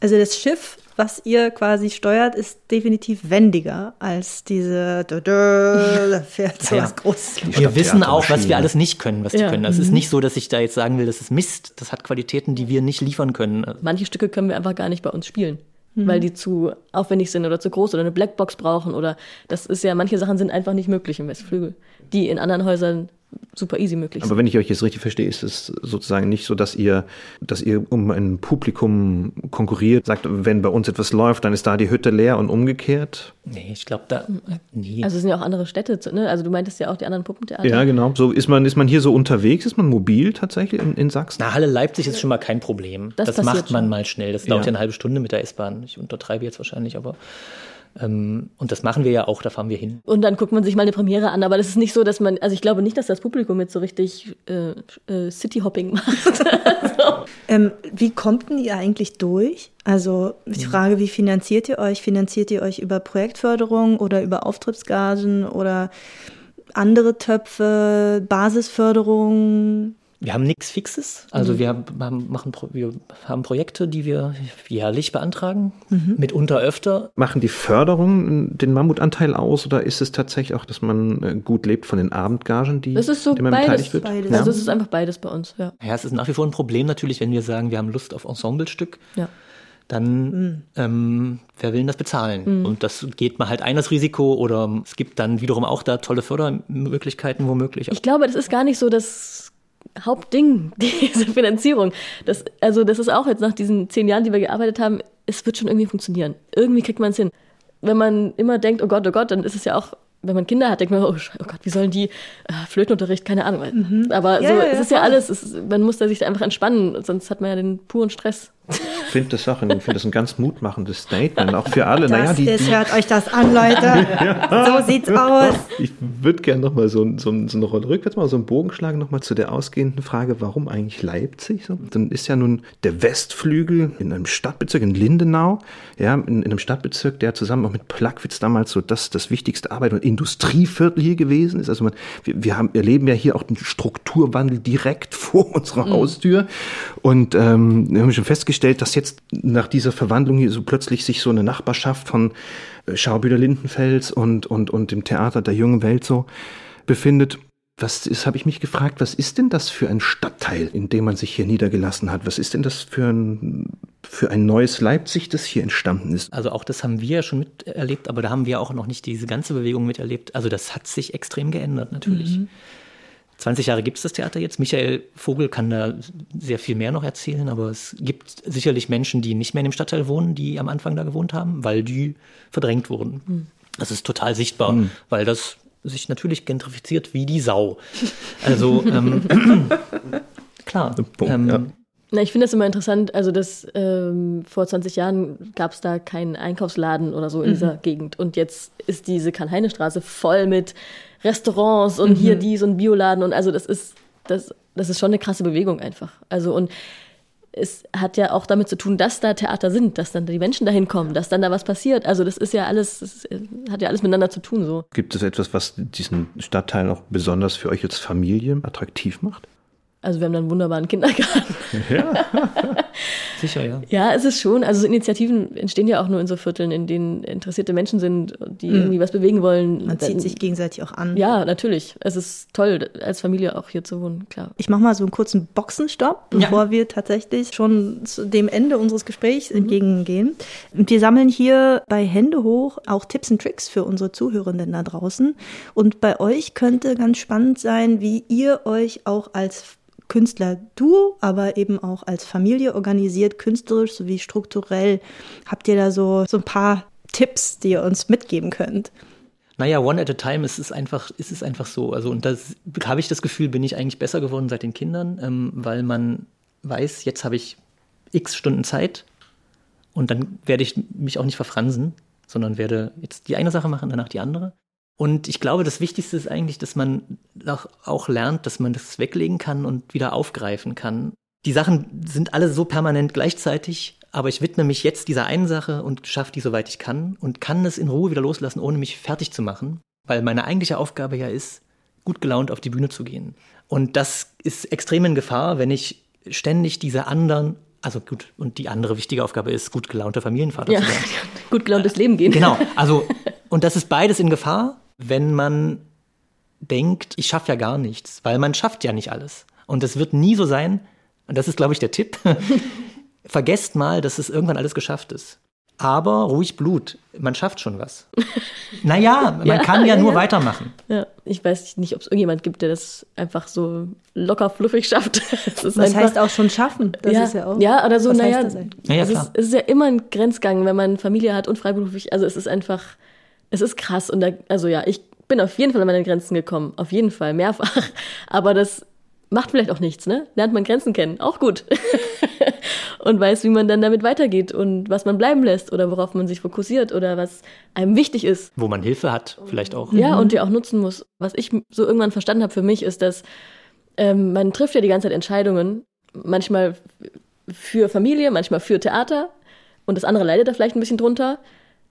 Also das Schiff, was ihr quasi steuert, ist definitiv wendiger als diese dö, dö, da fährt so Ja. was Großes. Wir wissen auch, was Stadttheatermaschine. wir alles nicht können, was die Ja. können. Das ist nicht so, dass ich da jetzt sagen will, das ist Mist. Das hat Qualitäten, die wir nicht liefern können. manche Stücke können wir einfach gar nicht bei uns spielen, weil die zu aufwendig sind oder zu groß oder eine Blackbox brauchen oder das ist ja, manche Sachen sind einfach nicht möglich im Westflügel, die in anderen Häusern super easy möglich. Aber wenn ich euch jetzt richtig verstehe, ist es sozusagen nicht so, dass ihr, dass ihr um ein Publikum konkurriert, sagt, wenn bei uns etwas läuft, dann ist da die Hütte leer und umgekehrt. Nee, ich glaube, da. Nee. Also es sind ja auch andere Städte, ne? Also du meintest ja auch die anderen Puppentheater. Ja, genau. So ist man, ist man hier so unterwegs, ist man mobil tatsächlich in, in Sachsen? Na, Halle Leipzig ist schon mal kein Problem. Das Das, macht man schon. mal schnell. Das dauert Ja. ja eine halbe Stunde mit der S-Bahn. Ich untertreibe jetzt wahrscheinlich, aber. Ähm, und das machen wir ja auch, da fahren wir hin. Und dann guckt man sich mal eine Premiere an, aber das ist nicht so, dass man, also ich glaube nicht, dass das Publikum jetzt so richtig äh, äh, Cityhopping macht. Ähm, wie kommt denn ihr eigentlich durch? Also die Frage, wie finanziert ihr euch? Finanziert ihr euch über Projektförderung oder über Auftrittsgagen oder andere Töpfe, Basisförderung? Wir haben nichts Fixes. Also mhm. wir, haben, machen, wir haben Projekte, die wir jährlich beantragen, mhm. mitunter öfter. Machen die Förderung den Mammutanteil aus oder ist es tatsächlich auch, dass man äh, gut lebt von den Abendgagen, die das ist so man beides, beteiligt wird? Beides. Ja. Also es ist einfach beides bei uns. Ja. ja, es ist nach wie vor ein Problem natürlich, wenn wir sagen, wir haben Lust auf Ensemblestück. Ja dann mhm. ähm, wer will denn das bezahlen? Mhm. Und das geht mal halt ein das Risiko oder es gibt dann wiederum auch da tolle Fördermöglichkeiten womöglich. Ich glaube, das ist gar nicht so das Hauptding, diese Finanzierung. Das, also das ist auch jetzt nach diesen zehn Jahren, die wir gearbeitet haben, es wird schon irgendwie funktionieren. Irgendwie kriegt man es hin. Wenn man immer denkt, oh Gott, oh Gott, dann ist es ja auch wenn man Kinder hat, denkt man, oh, oh Gott, wie sollen die äh, Flötenunterricht, keine Ahnung. Mhm. Aber ja, so, ja, es ist ja alles, es, man muss da sich da einfach entspannen, sonst hat man ja den puren Stress. Ich finde das, auch ein, find das ein ganz mutmachendes Statement, auch für alle. Das naja, die, ist, hört euch das an, Leute. ja. So sieht's aus. Ich würde gerne nochmal so, so, so eine Rolle rückwärts mal so einen Bogen schlagen, nochmal zu der ausgehenden Frage, warum eigentlich Leipzig? So, dann ist ja nun der Westflügel in einem Stadtbezirk, in Lindenau, ja, in, in einem Stadtbezirk, der zusammen auch mit Plagwitz damals so das, das wichtigste Arbeit- und Industrieviertel hier gewesen ist. Also man, wir, wir haben, erleben ja hier auch den Strukturwandel direkt vor unserer mhm. Haustür. Und ähm, wir haben schon festgestellt, festgestellt, dass jetzt nach dieser Verwandlung hier so plötzlich sich so eine Nachbarschaft von äh, Schaubühler Lindenfels und, und, und dem Theater der jungen Welt so befindet. Was ist, habe ich mich gefragt, was ist denn das für ein Stadtteil, in dem man sich hier niedergelassen hat? Was ist denn das für ein, für ein neues Leipzig, das hier entstanden ist? Also auch das haben wir ja schon miterlebt, aber da haben wir auch noch nicht diese ganze Bewegung miterlebt. Also das hat sich extrem geändert natürlich. Mhm. 20 Jahre gibt es das Theater jetzt. Michael Vogel kann da sehr viel mehr noch erzählen, aber es gibt sicherlich Menschen, die nicht mehr in dem Stadtteil wohnen, die am Anfang da gewohnt haben, weil die verdrängt wurden. Mhm. Das ist total sichtbar, mhm. weil das sich natürlich gentrifiziert wie die Sau. Also ähm, klar. Punkt, ähm, ja. Na, ich finde das immer interessant, also dass ähm, vor 20 Jahren gab es da keinen Einkaufsladen oder so in mhm. dieser Gegend und jetzt ist diese Karl-Heine-Straße voll mit Restaurants und mhm. hier dies und Bioladen und also das ist, das, das ist schon eine krasse Bewegung einfach. Also und es hat ja auch damit zu tun, dass da Theater sind, dass dann die Menschen dahin kommen, dass dann da was passiert. Also das ist ja alles, das hat ja alles miteinander zu tun so. Gibt es etwas, was diesen Stadtteil auch besonders für euch als Familie attraktiv macht? Also wir haben dann einen wunderbaren Kindergarten. Ja. Sicher, ja. Ja, es ist schon. Also so Initiativen entstehen ja auch nur in so Vierteln, in denen interessierte Menschen sind, die mhm. irgendwie was bewegen wollen. Man zieht sich gegenseitig auch an. Ja, natürlich. Es ist toll, als Familie auch hier zu wohnen, klar. Ich mache mal so einen kurzen Boxenstopp, bevor ja. wir tatsächlich schon zu dem Ende unseres Gesprächs mhm. entgegengehen. Und wir sammeln hier bei Hände hoch auch Tipps und Tricks für unsere Zuhörenden da draußen. Und bei euch könnte ganz spannend sein, wie ihr euch auch als Künstler-Duo, aber eben auch als Familie organisiert, künstlerisch sowie strukturell. Habt ihr da so, so ein paar Tipps, die ihr uns mitgeben könnt? Naja, one at a time ist es einfach, ist es einfach so. Also, und das habe ich das Gefühl, bin ich eigentlich besser geworden seit den Kindern, ähm, weil man weiß, jetzt habe ich x Stunden Zeit und dann werde ich mich auch nicht verfransen, sondern werde jetzt die eine Sache machen, danach die andere. Und ich glaube, das Wichtigste ist eigentlich, dass man auch lernt, dass man das weglegen kann und wieder aufgreifen kann. Die Sachen sind alle so permanent gleichzeitig, aber ich widme mich jetzt dieser einen Sache und schaffe die, soweit ich kann und kann es in Ruhe wieder loslassen, ohne mich fertig zu machen, weil meine eigentliche Aufgabe ja ist, gut gelaunt auf die Bühne zu gehen. Und das ist extrem in Gefahr, wenn ich ständig diese anderen also gut, und die andere wichtige Aufgabe ist, gut gelaunter Familienvater ja, zu sein. gut gelauntes Leben gehen. Genau, also, und das ist beides in Gefahr wenn man denkt, ich schaffe ja gar nichts, weil man schafft ja nicht alles. Und es wird nie so sein, und das ist, glaube ich, der Tipp, vergesst mal, dass es irgendwann alles geschafft ist. Aber ruhig Blut, man schafft schon was. naja, man ja, kann ja, ja nur weitermachen. Ja, ich weiß nicht, ob es irgendjemand gibt, der das einfach so locker fluffig schafft. das einfach, heißt auch schon schaffen. Das ja, ist ja auch. Ja, oder so, naja. naja es, ist, es ist ja immer ein Grenzgang, wenn man Familie hat und freiberuflich. Also es ist einfach es ist krass und da, also ja, ich bin auf jeden Fall an meine Grenzen gekommen, auf jeden Fall, mehrfach. Aber das macht vielleicht auch nichts, ne? Lernt man Grenzen kennen, auch gut. und weiß, wie man dann damit weitergeht und was man bleiben lässt oder worauf man sich fokussiert oder was einem wichtig ist. Wo man Hilfe hat, vielleicht auch. Ja, mhm. und die auch nutzen muss. Was ich so irgendwann verstanden habe für mich, ist, dass ähm, man trifft ja die ganze Zeit Entscheidungen, manchmal für Familie, manchmal für Theater und das andere leidet da vielleicht ein bisschen drunter.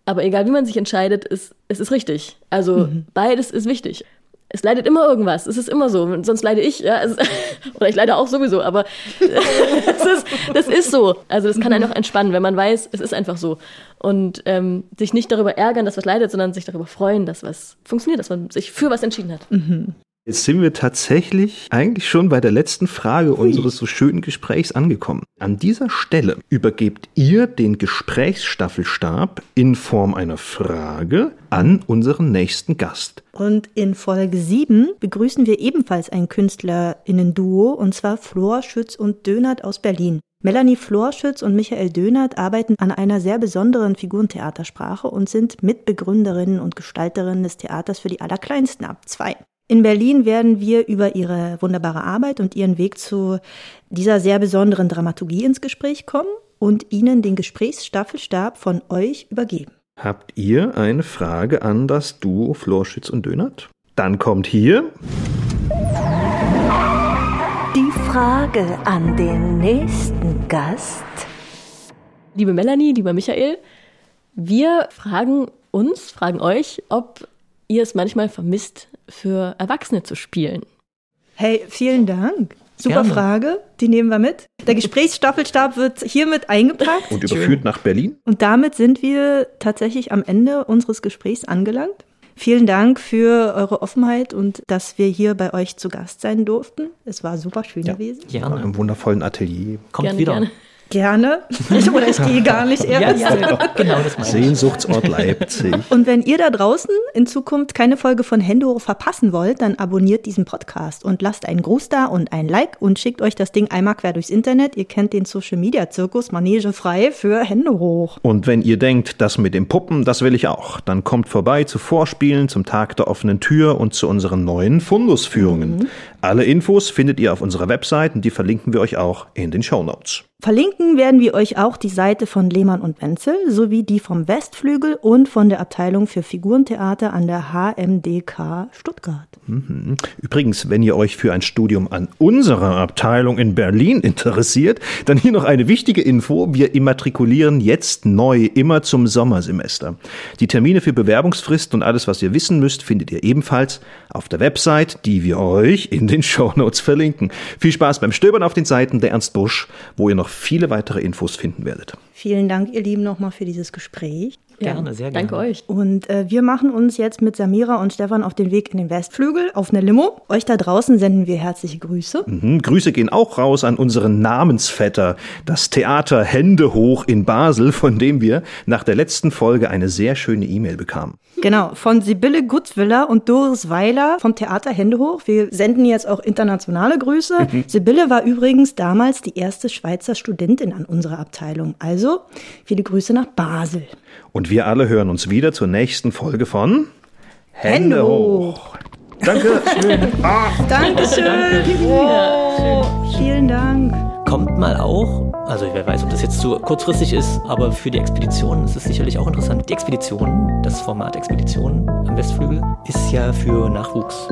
Aber egal wie man sich entscheidet, ist, es ist richtig. Also mhm. beides ist wichtig. es leidet immer irgendwas. Es ist immer so. Sonst leide ich, ja. Es, oder ich leide auch sowieso, aber es ist, das ist so. Also das kann einen auch entspannen, wenn man weiß, es ist einfach so. Und ähm, sich nicht darüber ärgern, dass was leidet, sondern sich darüber freuen, dass was funktioniert, dass man sich für was entschieden hat. Mhm. Jetzt sind wir tatsächlich eigentlich schon bei der letzten Frage unseres so schönen Gesprächs angekommen. An dieser Stelle übergebt ihr den Gesprächsstaffelstab in Form einer Frage an unseren nächsten Gast. Und in Folge 7 begrüßen wir ebenfalls ein KünstlerInnen-Duo, und zwar Flor Schütz und Dönert aus Berlin. Melanie Florschütz und Michael Dönert arbeiten an einer sehr besonderen Figurentheatersprache und sind Mitbegründerinnen und Gestalterinnen des Theaters für die Allerkleinsten ab zwei. In Berlin werden wir über ihre wunderbare Arbeit und ihren Weg zu dieser sehr besonderen Dramaturgie ins Gespräch kommen und ihnen den Gesprächsstaffelstab von euch übergeben. Habt ihr eine Frage an das Duo Florschütz und Dönert? Dann kommt hier die Frage an den nächsten Gast. Liebe Melanie, lieber Michael, wir fragen uns, fragen euch, ob ihr es manchmal vermisst, für Erwachsene zu spielen? Hey, vielen Dank. Super Gerne. Frage, die nehmen wir mit. Der Gesprächsstaffelstab wird hiermit eingepackt. Und überführt nach Berlin. Und damit sind wir tatsächlich am Ende unseres Gesprächs angelangt. Vielen Dank für eure Offenheit und dass wir hier bei euch zu Gast sein durften. Es war super schön ja. gewesen. Gerne. Im wundervollen Atelier. Kommt gerne, wieder. Gerne. Gerne. Ich, oder ich gehe gar nicht erst. Ja, ja, genau, das meine Sehnsuchtsort Leipzig. Und wenn ihr da draußen in Zukunft keine Folge von Hände verpassen wollt, dann abonniert diesen Podcast und lasst einen Gruß da und ein Like und schickt euch das Ding einmal quer durchs Internet. Ihr kennt den Social Media Zirkus Manege frei für Hände hoch. Und wenn ihr denkt, das mit den Puppen, das will ich auch, dann kommt vorbei zu Vorspielen, zum Tag der offenen Tür und zu unseren neuen Fundusführungen. Mhm. Alle Infos findet ihr auf unserer Website und die verlinken wir euch auch in den Show Notes. Verlinken werden wir euch auch die Seite von Lehmann und Wenzel sowie die vom Westflügel und von der Abteilung für Figurentheater an der HMDK Stuttgart. Mhm. Übrigens, wenn ihr euch für ein Studium an unserer Abteilung in Berlin interessiert, dann hier noch eine wichtige Info. Wir immatrikulieren jetzt neu immer zum Sommersemester. Die Termine für Bewerbungsfrist und alles, was ihr wissen müsst, findet ihr ebenfalls auf der Website, die wir euch in den Show Notes verlinken. Viel Spaß beim Stöbern auf den Seiten der Ernst Busch, wo ihr noch viele weitere Infos finden werdet. Vielen Dank, ihr Lieben, nochmal für dieses Gespräch. Gerne, sehr gerne. Danke euch. Und äh, wir machen uns jetzt mit Samira und Stefan auf den Weg in den Westflügel auf eine Limo. Euch da draußen senden wir herzliche Grüße. Mhm, Grüße gehen auch raus an unseren Namensvetter, das Theater Hände hoch in Basel, von dem wir nach der letzten Folge eine sehr schöne E-Mail bekamen. Genau, von Sibylle Gutzwiller und Doris Weiler vom Theater Hände hoch. Wir senden jetzt auch internationale Grüße. Mhm. Sibylle war übrigens damals die erste Schweizer Studentin an unserer Abteilung. Also viele Grüße nach Basel. Und wir alle hören uns wieder zur nächsten Folge von Hände, Hände hoch. Danke. schön. Ah. Dankeschön. Danke. Oh, vielen Dank. Kommt mal auch, also wer weiß, ob das jetzt zu kurzfristig ist, aber für die Expedition ist es sicherlich auch interessant. Die Expedition, das Format Expedition am Westflügel, ist ja für Nachwuchs